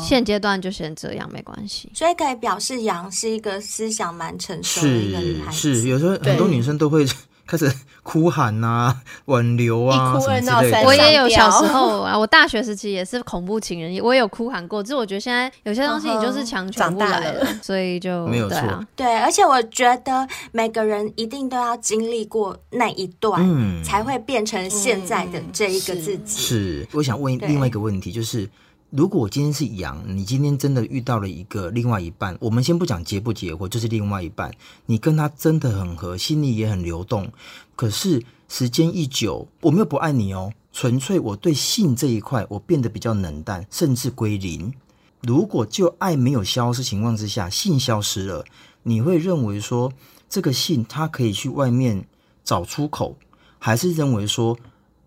现阶段就先这样，没关系。所以可以表示杨是一个思想蛮成熟的一个女孩子。是，是有时候很多女生都会。*laughs* 开始哭喊啊，*laughs* 挽留啊，一哭二闹三上吊。我也有小时候啊，我大学时期也是恐怖情人，我也有哭喊过。就是我觉得现在有些东西你就是强求不来了，所以就没有错。啊、对，而且我觉得每个人一定都要经历过那一段，嗯，才会变成现在的这一个自己。嗯、是，是，我想问另外一个问题，就是。如果今天是羊，你今天真的遇到了一个另外一半，我们先不讲结不结婚，就是另外一半，你跟他真的很合，心里也很流动，可是时间一久，我没有不爱你哦，纯粹我对性这一块我变得比较冷淡，甚至归零。如果就爱没有消失情况之下，性消失了，你会认为说这个性他可以去外面找出口，还是认为说？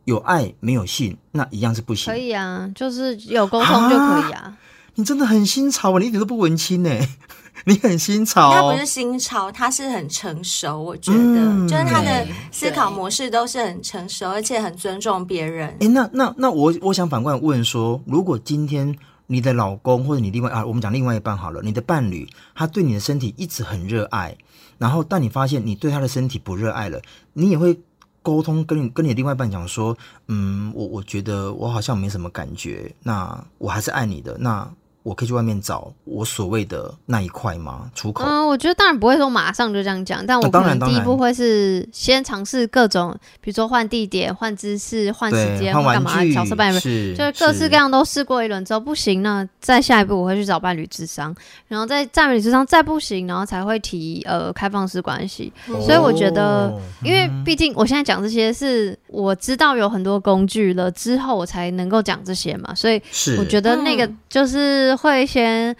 有爱没有性，那一样是不行。可以啊，就是有沟通就可以啊，啊。你真的很新潮啊，你一点都不文青呢。*laughs* 你很新潮。他不是新潮，他是很成熟。我觉得，嗯、就是他的思考模式都是很成熟，而且很尊重别人。哎，那那那我我想反过来问说，如果今天你的老公或者你另外啊，我们讲另外一半好了，你的伴侣他对你的身体一直很热爱，然后但你发现你对他的身体不热爱了，你也会。沟通跟你跟你另外一半讲说，嗯，我我觉得我好像没什么感觉，那我还是爱你的，那。我可以去外面找我所谓的那一块吗？出口？嗯，我觉得当然不会说马上就这样讲，但我可能第一步会是先尝试各种，比如说换地点、换姿势、换时间、换干嘛角色扮演，是就是各式各样都试过一轮之后不行，那再下一步我会去找伴侣智商，然后再伴侣智商再不行，然后才会提呃开放式关系。哦、所以我觉得，因为毕竟我现在讲这些是我知道有很多工具了之后，我才能够讲这些嘛，所以我觉得那个就是。会先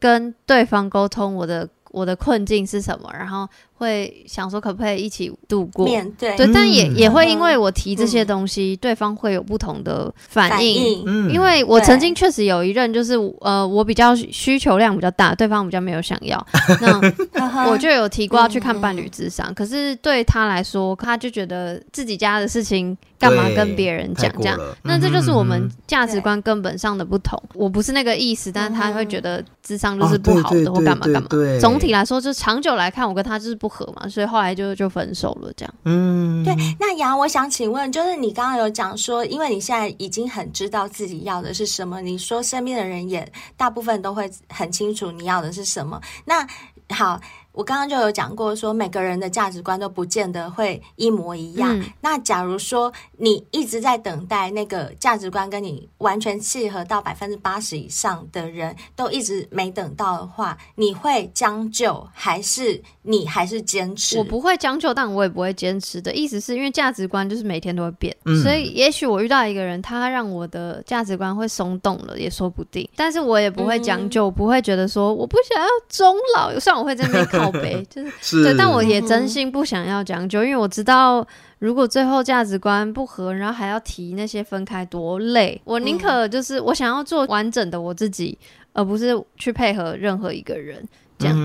跟对方沟通我的我的困境是什么，然后。会想说可不可以一起度过？面对，对，但也也会因为我提这些东西，对方会有不同的反应。嗯，因为我曾经确实有一任，就是呃，我比较需求量比较大，对方比较没有想要，*laughs* 那我就有提过要去看伴侣智商。可是对他来说，他就觉得自己家的事情干嘛跟别人讲这样？那这就是我们价值观根本上的不同。我不是那个意思，但是他会觉得智商就是不好的或干嘛干嘛。总体来说，就长久来看，我跟他就是不。不合嘛，所以后来就就分手了，这样。嗯，对。那杨，我想请问，就是你刚刚有讲说，因为你现在已经很知道自己要的是什么，你说身边的人也大部分都会很清楚你要的是什么。那好。我刚刚就有讲过，说每个人的价值观都不见得会一模一样。嗯、那假如说你一直在等待那个价值观跟你完全契合到百分之八十以上的人都一直没等到的话，你会将就还是你还是坚持？我不会将就，但我也不会坚持的意思是因为价值观就是每天都会变，嗯、所以也许我遇到一个人，他让我的价值观会松动了，也说不定。但是我也不会将就，嗯、不会觉得说我不想要终老，虽然我会在那边 *laughs* 靠。*laughs* 就是，是对，但我也真心不想要讲究，因为我知道，如果最后价值观不合，然后还要提那些分开，多累。我宁可就是我想要做完整的我自己，而不是去配合任何一个人。这样，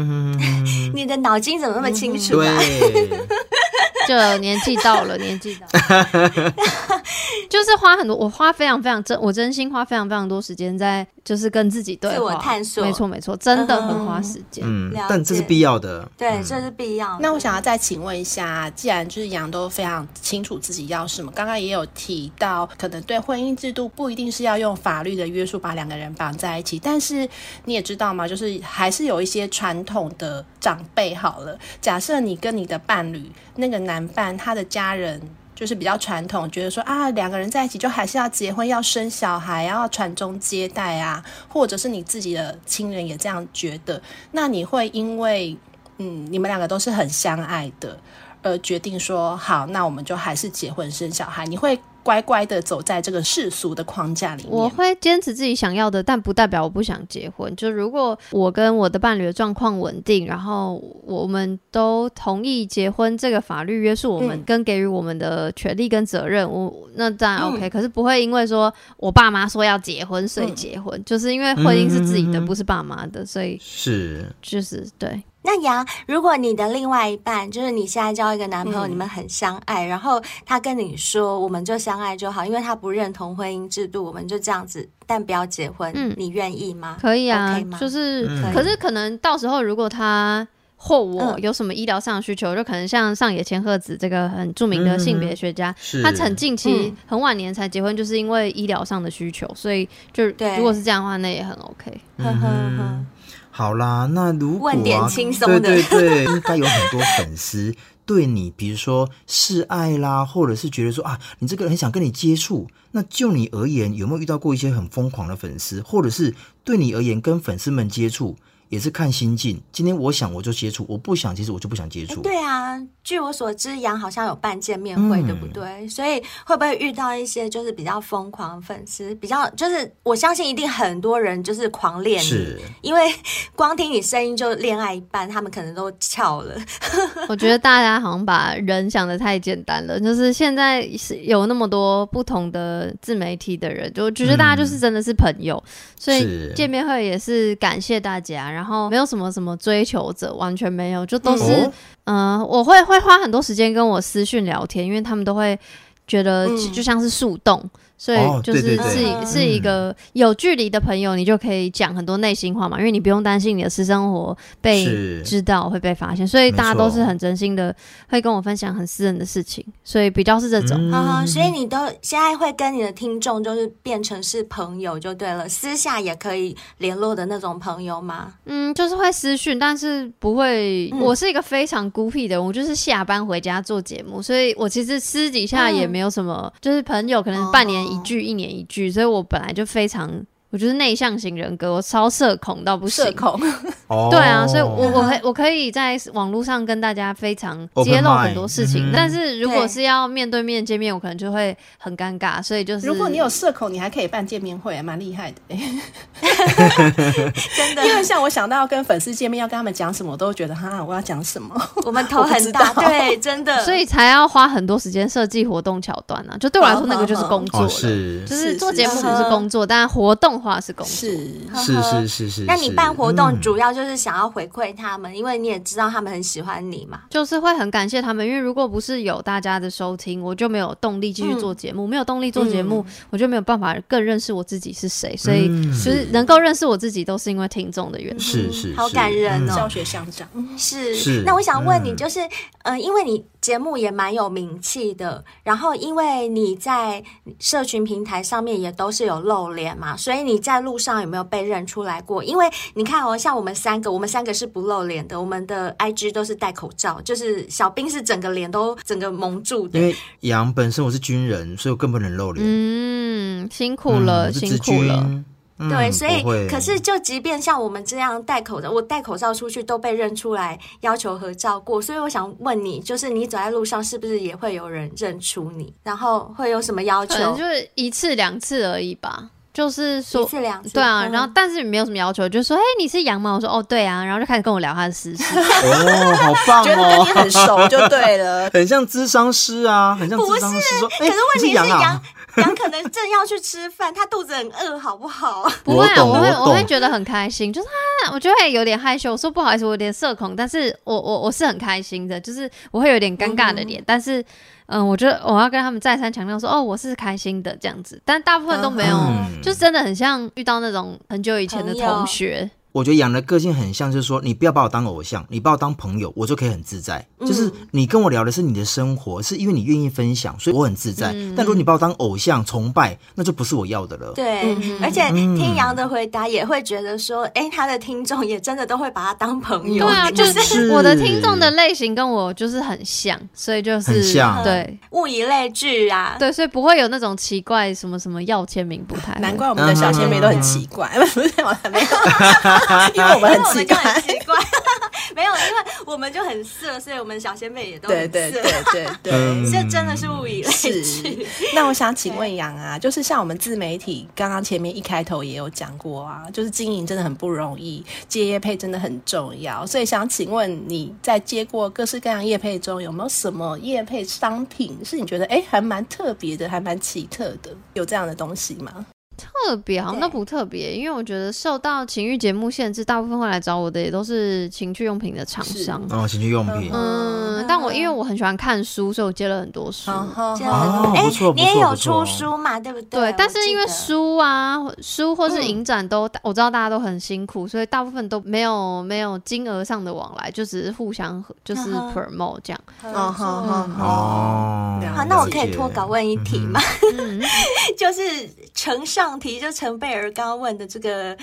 你的脑筋怎么那么清楚啊？对 *laughs* 就年纪到了，年纪到了。*laughs* 就是花很多，我花非常非常真，我真心花非常非常多时间在，就是跟自己对话，自我探索。没错没错，真的很花时间。嗯，但这是必要的。对，嗯、这是必要的。那我想要再请问一下，既然就是杨都非常清楚自己要什么，刚刚也有提到，可能对婚姻制度不一定是要用法律的约束把两个人绑在一起，但是你也知道吗？就是还是有一些传统的长辈。好了，假设你跟你的伴侣，那的男伴他的家人。就是比较传统，觉得说啊，两个人在一起就还是要结婚，要生小孩，要传宗接代啊，或者是你自己的亲人也这样觉得，那你会因为嗯，你们两个都是很相爱的，而决定说好，那我们就还是结婚生小孩，你会？乖乖的走在这个世俗的框架里面，我会坚持自己想要的，但不代表我不想结婚。就如果我跟我的伴侣的状况稳定，然后我们都同意结婚，这个法律约束我们跟给予我们的权利跟责任，我、嗯、那当然 OK、嗯。可是不会因为说我爸妈说要结婚，所以结婚，嗯、就是因为婚姻是自己的，嗯、不是爸妈的，所以是就是对。那杨，如果你的另外一半就是你现在交一个男朋友，嗯、你们很相爱，然后他跟你说我们就相爱就好，因为他不认同婚姻制度，我们就这样子，但不要结婚，嗯、你愿意吗？可以啊，okay、就是，嗯、可是可能到时候如果他或我有什么医疗上的需求，嗯、就可能像上野千鹤子这个很著名的性别学家，嗯、他很近期很晚年才结婚，就是因为医疗上的需求，所以就如果是这样的话，那也很 OK。呵呵呵。好啦，那如果、啊、问点轻松的，对对对，应该有很多粉丝对你，比如说示爱啦，或者是觉得说啊，你这个人很想跟你接触。那就你而言，有没有遇到过一些很疯狂的粉丝，或者是对你而言跟粉丝们接触？也是看心境。今天我想我就接触，我不想其实我就不想接触。欸、对啊，据我所知，杨好像有办见面会，嗯、对不对？所以会不会遇到一些就是比较疯狂的粉丝？比较就是我相信一定很多人就是狂恋你，是因为光听你声音就恋爱一半，他们可能都翘了。*laughs* 我觉得大家好像把人想的太简单了，就是现在是有那么多不同的自媒体的人，就觉得大家就是真的是朋友，嗯、所以见面会也是感谢大家。然后没有什么什么追求者，完全没有，就都是，嗯、呃，我会会花很多时间跟我私讯聊天，因为他们都会觉得就像是树洞。嗯所以就是是、哦、是一个有距离的朋友，你就可以讲很多内心话嘛，因为你不用担心你的私生活被知道会被发现，所以大家都是很真心的，会跟我分享很私人的事情，所以比较是这种。嗯，所以你都现在会跟你的听众就是变成是朋友就对了，私下也可以联络的那种朋友吗？嗯，就是会私讯，但是不会。嗯、我是一个非常孤僻的人，我就是下班回家做节目，所以我其实私底下也没有什么，嗯、就是朋友可能半年。一句一年一句，所以我本来就非常。我就是内向型人格，我超社恐到不行。社恐，对啊，所以我我可以我可以在网络上跟大家非常揭露很多事情，但是如果是要面对面见面，我可能就会很尴尬。所以就是，如果你有社恐，你还可以办见面会，蛮厉害 *laughs* 的。真的，因为像我想到要跟粉丝见面，要跟他们讲什么，我都觉得哈，我要讲什么，我们头很大。对，真的，*laughs* 所以才要花很多时间设计活动桥段啊。就对我来说，那个就是工作了，就是做节目不是工作，但活动。话是公是是是是是，那你办活动主要就是想要回馈他们，因为你也知道他们很喜欢你嘛，就是会很感谢他们，因为如果不是有大家的收听，我就没有动力继续做节目，没有动力做节目，我就没有办法更认识我自己是谁，所以就是能够认识我自己，都是因为听众的缘故，是是，好感人哦，教学相长，是。是。那我想问你，就是嗯，因为你。节目也蛮有名气的，然后因为你在社群平台上面也都是有露脸嘛，所以你在路上有没有被认出来过？因为你看哦，像我们三个，我们三个是不露脸的，我们的 IG 都是戴口罩，就是小兵是整个脸都整个蒙住的。因为杨本身我是军人，所以我更不能露脸。嗯，辛苦了，嗯、辛苦了。对，所以可是就即便像我们这样戴口罩，我戴口罩出去都被认出来要求合照过，所以我想问你，就是你走在路上是不是也会有人认出你？然后会有什么要求？可能就是一次两次而已吧。就是说一次两次，对啊，然后但是没有什么要求，就说哎，你是羊吗？我说哦，对啊，然后就开始跟我聊他的私事。*laughs* 哦，好棒哦，觉得跟你很熟就对了，*laughs* 很像咨商师啊，很像咨商师说，可是问题是杨，*laughs* 羊可能正要去吃饭，他肚子很饿，好不好？*laughs* 不会，啊，我会我，会觉得很开心，就是他，我就会有点害羞，说不好意思，我有点社恐，但是我我我是很开心的，就是我会有点尴尬的脸，嗯、但是嗯，我觉得我要跟他们再三强调说，哦，我是开心的这样子，但大部分都没有，嗯、就真的很像遇到那种很久以前的同学。我觉得羊的个性很像，就是说你不要把我当偶像，你把我当朋友，我就可以很自在。嗯、就是你跟我聊的是你的生活，是因为你愿意分享，所以我很自在。嗯、但如果你把我当偶像崇拜，那就不是我要的了。对，嗯、而且听羊的回答也会觉得说，哎、嗯，他的听众也真的都会把他当朋友。对啊，*laughs* 就是我的听众的类型跟我就是很像，所以就是很像。对，物以类聚啊。对，所以不会有那种奇怪什么什么要签名不太。难怪我们的小仙妹都很奇怪，*laughs* 不是我还没有，*laughs* *laughs* 因为我们。很奇怪很奇怪，*laughs* 没有，因为我们就很色，所以我们小仙妹也都很色。对对对对对，这 *laughs* 真的是物以类聚。那我想请问杨啊，就是像我们自媒体，刚刚前面一开头也有讲过啊，就是经营真的很不容易，接业配真的很重要，所以想请问你在接过各式各样业配中，有没有什么业配商品是你觉得哎还蛮特别的，还蛮奇特的？有这样的东西吗？特别好像都不特别，因为我觉得受到情欲节目限制，大部分会来找我的也都是情趣用品的厂商。哦，情趣用品。嗯，但我因为我很喜欢看书，所以我接了很多书。接了很多。哎，你也有出书嘛？对不对？对。但是因为书啊，书或是影展都，我知道大家都很辛苦，所以大部分都没有没有金额上的往来，就只是互相就是 promote 这样。哦哦。好，那我可以脱稿问一题吗？*laughs* 就是呈上。题就陈贝儿刚问的这个。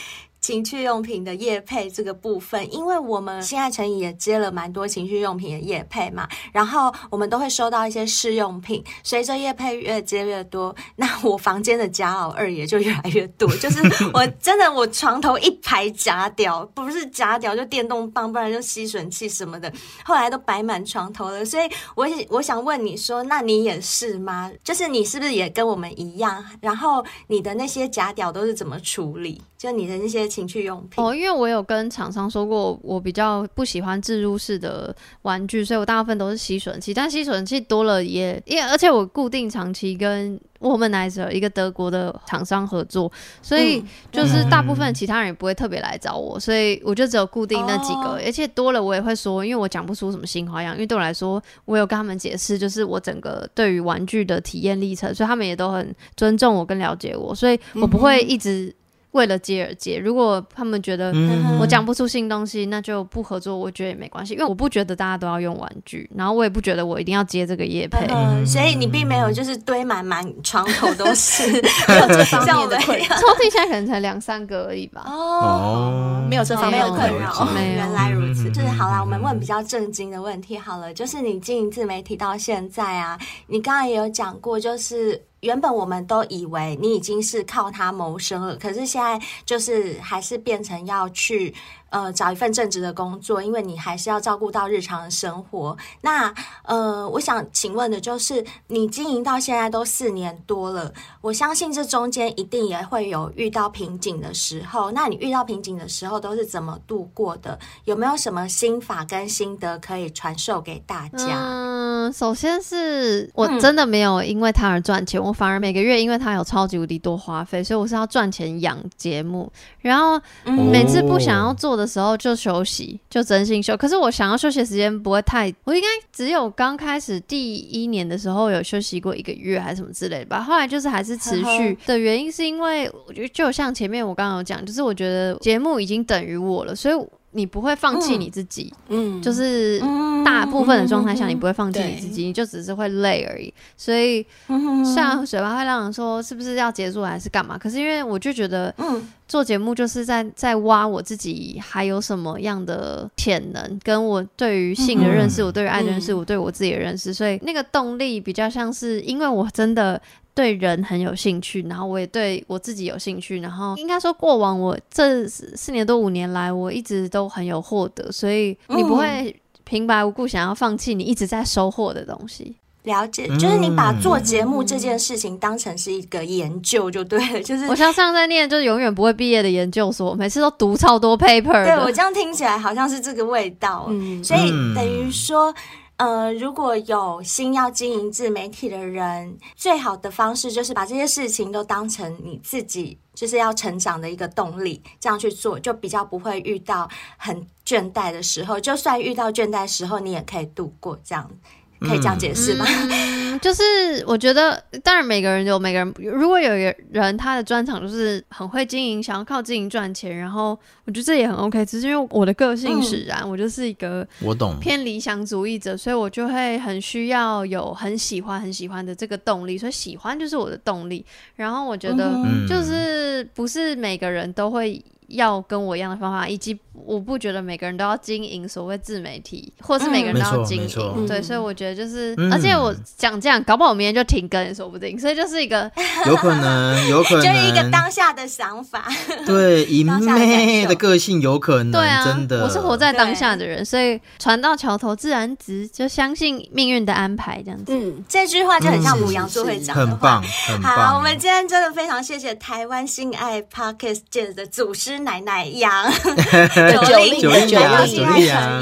情趣用品的业配这个部分，因为我们性爱诚引也接了蛮多情趣用品的业配嘛，然后我们都会收到一些试用品。随着业配越接越多，那我房间的夹袄二也就越来越多。*laughs* 就是我真的我床头一排夹屌，不是夹屌就电动棒，不然就吸吮器什么的，后来都摆满床头了。所以我我想问你说，那你也是吗？就是你是不是也跟我们一样？然后你的那些夹屌都是怎么处理？就你的那些情趣用品哦，因为我有跟厂商说过，我比较不喜欢置入式的玩具，所以我大部分都是吸吮器。但吸吮器多了也，因为而且我固定长期跟 Womanizer 一个德国的厂商合作，所以就是大部分其他人也不会特别来找我，所以我就只有固定那几个。而且多了我也会说，因为我讲不出什么新花样，因为对我来说，我有跟他们解释，就是我整个对于玩具的体验历程，所以他们也都很尊重我跟了解我，所以我不会一直。为了接而接，如果他们觉得我讲不出新东西，那就不合作。我觉得也没关系，因为我不觉得大家都要用玩具，然后我也不觉得我一定要接这个业配。嗯，所以你并没有就是堆满满床头都是，*laughs* 没有这方面的困扰。抽屉现在可能才两三个而已吧。哦，没有这方面的困扰。没有，原来如此。就是好啦，我们问比较正经的问题好了。就是你经营自媒体到现在啊，你刚刚也有讲过，就是。原本我们都以为你已经是靠它谋生了，可是现在就是还是变成要去。呃，找一份正职的工作，因为你还是要照顾到日常的生活。那呃，我想请问的就是，你经营到现在都四年多了，我相信这中间一定也会有遇到瓶颈的时候。那你遇到瓶颈的时候都是怎么度过的？有没有什么心法跟心得可以传授给大家？嗯，首先是我真的没有因为他而赚钱，嗯、我反而每个月因为他有超级无敌多花费，所以我是要赚钱养节目。然后每次不想要做的时候就休息，就真心休。可是我想要休息的时间不会太，我应该只有刚开始第一年的时候有休息过一个月还是什么之类的吧。后来就是还是持续 *laughs* 的原因是因为我觉得就像前面我刚刚有讲，就是我觉得节目已经等于我了，所以。你不会放弃你自己，嗯，就是大部分的状态下，你不会放弃你自己，你就只是会累而已。所以，虽然嘴巴会让人说是不是要结束还是干嘛，可是因为我就觉得，嗯，做节目就是在在挖我自己还有什么样的潜能，跟我对于性的认识，我对于爱的认识，我对我自己的认识，所以那个动力比较像是因为我真的。对人很有兴趣，然后我也对我自己有兴趣，然后应该说过往我这四年多五年来，我一直都很有获得，所以你不会平白无故想要放弃你一直在收获的东西。了解，就是你把做节目这件事情当成是一个研究就对了，就是我像上在念就是永远不会毕业的研究所，每次都读超多 paper。对，我这样听起来好像是这个味道，嗯，所以等于说。呃，如果有心要经营自媒体的人，最好的方式就是把这些事情都当成你自己就是要成长的一个动力，这样去做，就比较不会遇到很倦怠的时候。就算遇到倦怠时候，你也可以度过这样。可以这样解释吗？嗯，就是我觉得，当然每个人有每个人。如果有一个人他的专长就是很会经营，想要靠经营赚钱，然后我觉得这也很 OK。只是因为我的个性使然，嗯、我就是一个我懂偏理想主义者，所以我就会很需要有很喜欢很喜欢的这个动力，所以喜欢就是我的动力。然后我觉得就是不是每个人都会。要跟我一样的方法，以及我不觉得每个人都要经营所谓自媒体，或是每个人都要经营，嗯、对，所以我觉得就是，嗯、而且我讲这样，搞不好我明天就停更也，说不定，所以就是一个 *laughs* 有可能，有可能，就是一个当下的想法，*laughs* 对，以妹的个性有可能，对啊，真的，我是活在当下的人，所以船到桥头自然直，就相信命运的安排，这样子，嗯，这句话就很像母羊座会讲的话，很棒，很棒。好，我们今天真的非常谢谢台湾性爱 Podcast 界的祖师。奶奶杨九 *laughs* 令九令杨九令杨，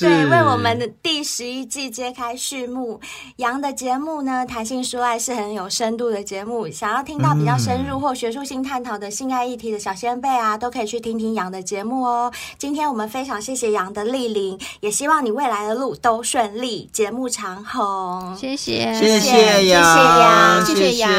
对，为我们的第十一季揭开序幕。杨的节目呢，谈性说爱是很有深度的节目。想要听到比较深入或学术性探讨的性爱议题的小先辈啊，都可以去听听杨的节目哦。今天我们非常谢谢杨的莅临，也希望你未来的路都顺利，节目长红。谢谢，谢谢杨，谢谢杨，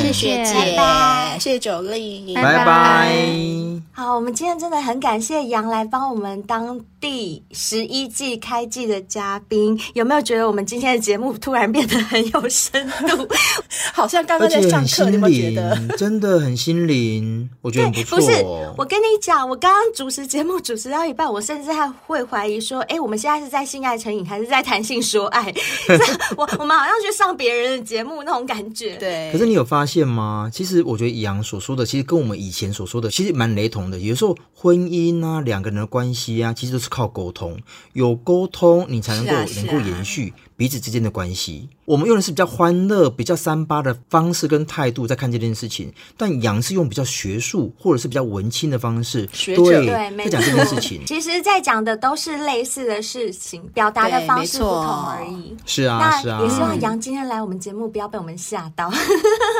谢谢姐姐，谢谢九令，拜拜。好，我们今天真的很感谢杨来帮我们当第十一季开季的嘉宾。有没有觉得我们今天的节目突然变得很有深度？*laughs* 好像刚刚在上课，你有没有觉得？真的很心灵，我觉得很不错。*laughs* 不是，我跟你讲，我刚刚主持节目主持到一半，我甚至还会怀疑说，哎，我们现在是在性爱成瘾，还是在谈性说爱？*laughs* 我我们好像去上别人的节目那种感觉。对。可是你有发现吗？其实我觉得杨所说的，其实跟我们以前所说的，其实蛮雷同的。有时候婚姻啊，两个人的关系啊，其实都是靠沟通。有沟通，你才能够、啊啊、能够延续彼此之间的关系。我们用的是比较欢乐、比较三八的方式跟态度在看这件事情，但杨是用比较学术或者是比较文青的方式，学者在讲这件事情。*laughs* 其实，在讲的都是类似的事情，表达的方式不同而已。是啊，是啊。也希望杨今天来我们节目，不要被我们吓到。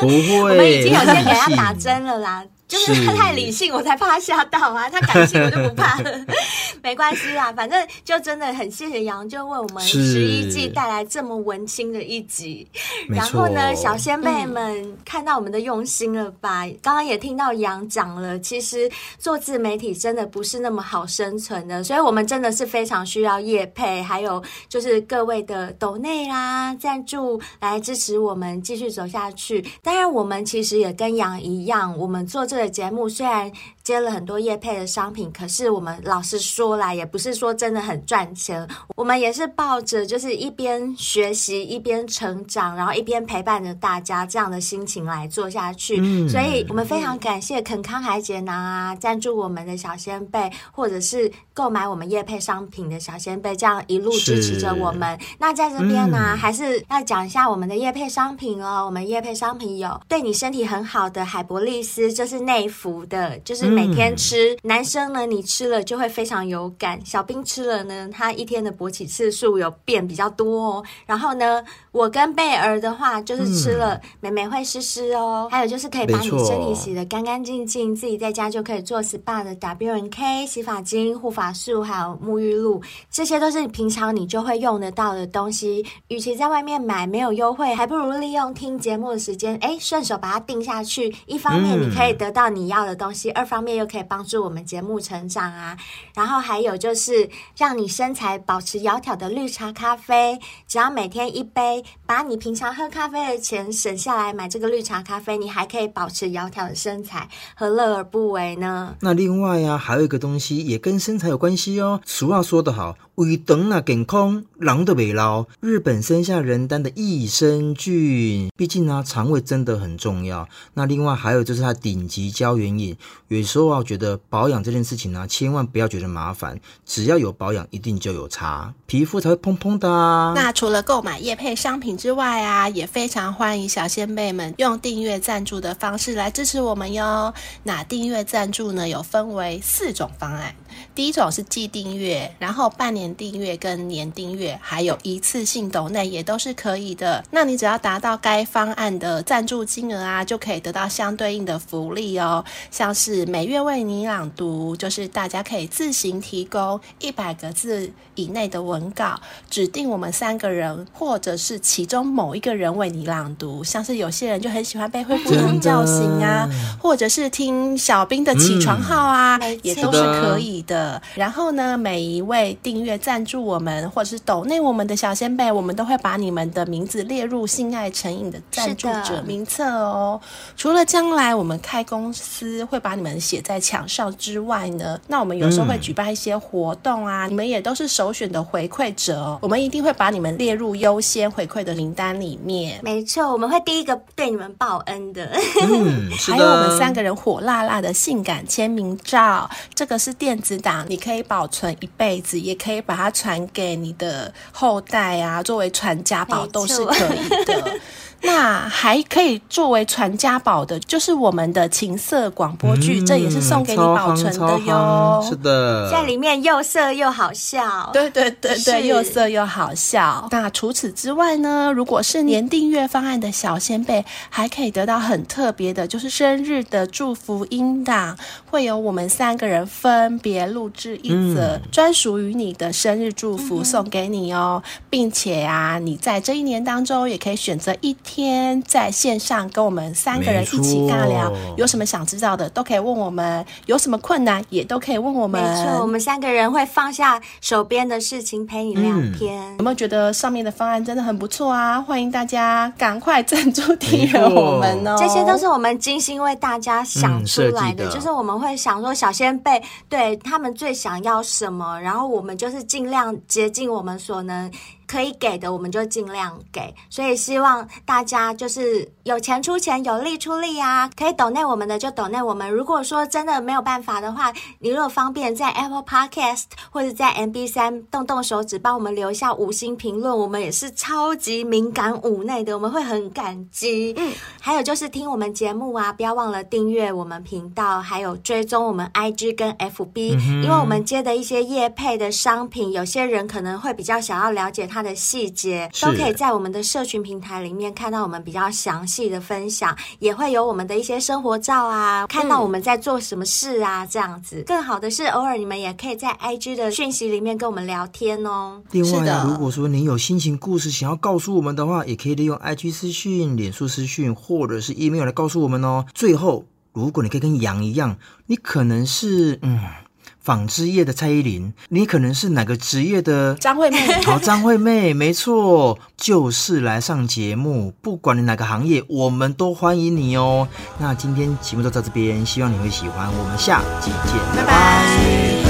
不会，*laughs* 我们已经有先给他打针了啦。就是他太理性，我才怕他吓到啊！他感性，我就不怕了。*laughs* 没关系啦，反正就真的很谢谢杨，就为我们十一季带来这么文青的一集。然后呢，小先辈们看到我们的用心了吧？嗯、刚刚也听到杨讲了，其实做自媒体真的不是那么好生存的，所以我们真的是非常需要业配，还有就是各位的抖内啦、赞助来支持我们继续走下去。当然，我们其实也跟杨一样，我们做这个。的节目虽然接了很多业配的商品，可是我们老实说来，也不是说真的很赚钱。我们也是抱着就是一边学习一边成长，然后一边陪伴着大家这样的心情来做下去。嗯，所以我们非常感谢肯康海杰囊啊，赞助我们的小仙贝，或者是购买我们业配商品的小仙贝，这样一路支持着我们。那在这边呢，嗯，还是要讲一下我们的业配商品哦。我们业配商品有对你身体很好的海博利斯，就是内服的，就是每天吃。嗯、男生呢，你吃了就会非常有感。小兵吃了呢，他一天的勃起次数有变比较多哦。然后呢，我跟贝儿的话，就是吃了，美美会湿湿哦。还有就是可以把你身体洗得干干净净，自己在家就可以做 SPA 的 W N K 洗发精、护发素，还有沐浴露，这些都是平常你就会用得到的东西。与其在外面买没有优惠，还不如利用听节目的时间，哎，顺手把它定下去。一方面你可以得到你要的东西，二方面又可以帮助我们节目成长啊。然后还有就是让你身材保持窈窕的绿茶咖啡，只要每天一杯，把你平常喝咖啡的钱省下来买这个绿茶咖啡，你还可以保持窈窕的身材，何乐而不为呢？那另外呀、啊，还有一个东西也跟身材有关系哦。俗话说得好，胃肠啊健康，人就袂老。日本生下人丹的益生菌，毕竟呢、肠胃真的很重要。那另外还有就是它顶级胶原饮，有时候啊，觉得保养这件事情呢、千万不要觉得麻烦，只要有保养，一定就有差，皮肤才会砰砰的、啊。那除了购买业配商品之外啊，也非常欢迎小仙贝们用订阅赞助的方式来支持我们哟。那订阅赞助呢，有分为四种方案。第一种是季订阅，然后半年订阅跟年订阅，还有一次性抖内也都是可以的。那你只要达到该方案的赞助金额啊，就可以得到相对应的福利哦。像是每月为你朗读，就是大家可以自行提供一百个字以内的文稿，指定我们三个人或者是其中某一个人为你朗读。像是有些人就很喜欢被灰姑娘叫醒啊，或者是听小兵的起床号啊，嗯、也都是可以的。的，然后呢，每一位订阅赞助我们或者是抖内我们的小仙贝，我们都会把你们的名字列入性爱成瘾的赞助者名册哦。除了将来我们开公司会把你们写在墙上之外呢，那我们有时候会举办一些活动啊，嗯、你们也都是首选的回馈者哦。我们一定会把你们列入优先回馈的名单里面。没错，我们会第一个对你们报恩的。嗯，*laughs* 还有我们三个人火辣辣的性感签名照，这个是电子。档你可以保存一辈子，也可以把它传给你的后代啊，作为传家宝都是可以的。那还可以作为传家宝的，就是我们的情色广播剧，嗯，这也是送给你保存的哟。是的，在里面又色又好笑。对对对对，又色又好笑。那除此之外呢？如果是年订阅方案的小先辈，还可以得到很特别的，就是生日的祝福音档，会有我们三个人分别录制一则专属于你的生日祝福送给你哦，嗯，并且啊，你在这一年当中也可以选择一天。天在线上跟我们三个人一起尬聊，有什么想知道的都可以问我们，有什么困难也都可以问我们。没错，我们三个人会放下手边的事情陪你聊天。嗯。有没有觉得上面的方案真的很不错啊？欢迎大家赶快赞助订阅我们哦！这些都是我们精心为大家想出来的，嗯、的就是我们会想说小仙贝对他们最想要什么，然后我们就是尽量竭尽我们所能。可以给的我们就尽量给，所以希望大家就是有钱出钱，有力出力啊！可以抖内我们的就抖内我们。如果说真的没有办法的话，你如果方便在 Apple Podcast 或者在 MB 三动动手指帮我们留下五星评论，我们也是超级敏感五内的，我们会很感激。嗯，还有就是听我们节目啊，不要忘了订阅我们频道，还有追踪我们 IG 跟 FB，嗯，因为我们接的一些业配的商品，有些人可能会比较想要了解它。的细节都可以在我们的社群平台里面看到我们比较详细的分享，也会有我们的一些生活照啊，看到我们在做什么事啊，这样子。更好的是，偶尔你们也可以在 IG 的讯息里面跟我们聊天哦。另外啊，如果说您有心情故事想要告诉我们的话，也可以利用 IG 私讯、脸书私讯或者是 email 来告诉我们哦。最后，如果你可以跟羊一样，你可能是嗯。纺织业的蔡依林，你可能是哪个职业的张惠妹？好，张惠妹，没错，就是来上节目，不管你哪个行业，我们都欢迎你哦。那今天节目就到这边，希望你会喜欢，我们下集见，拜拜。拜拜。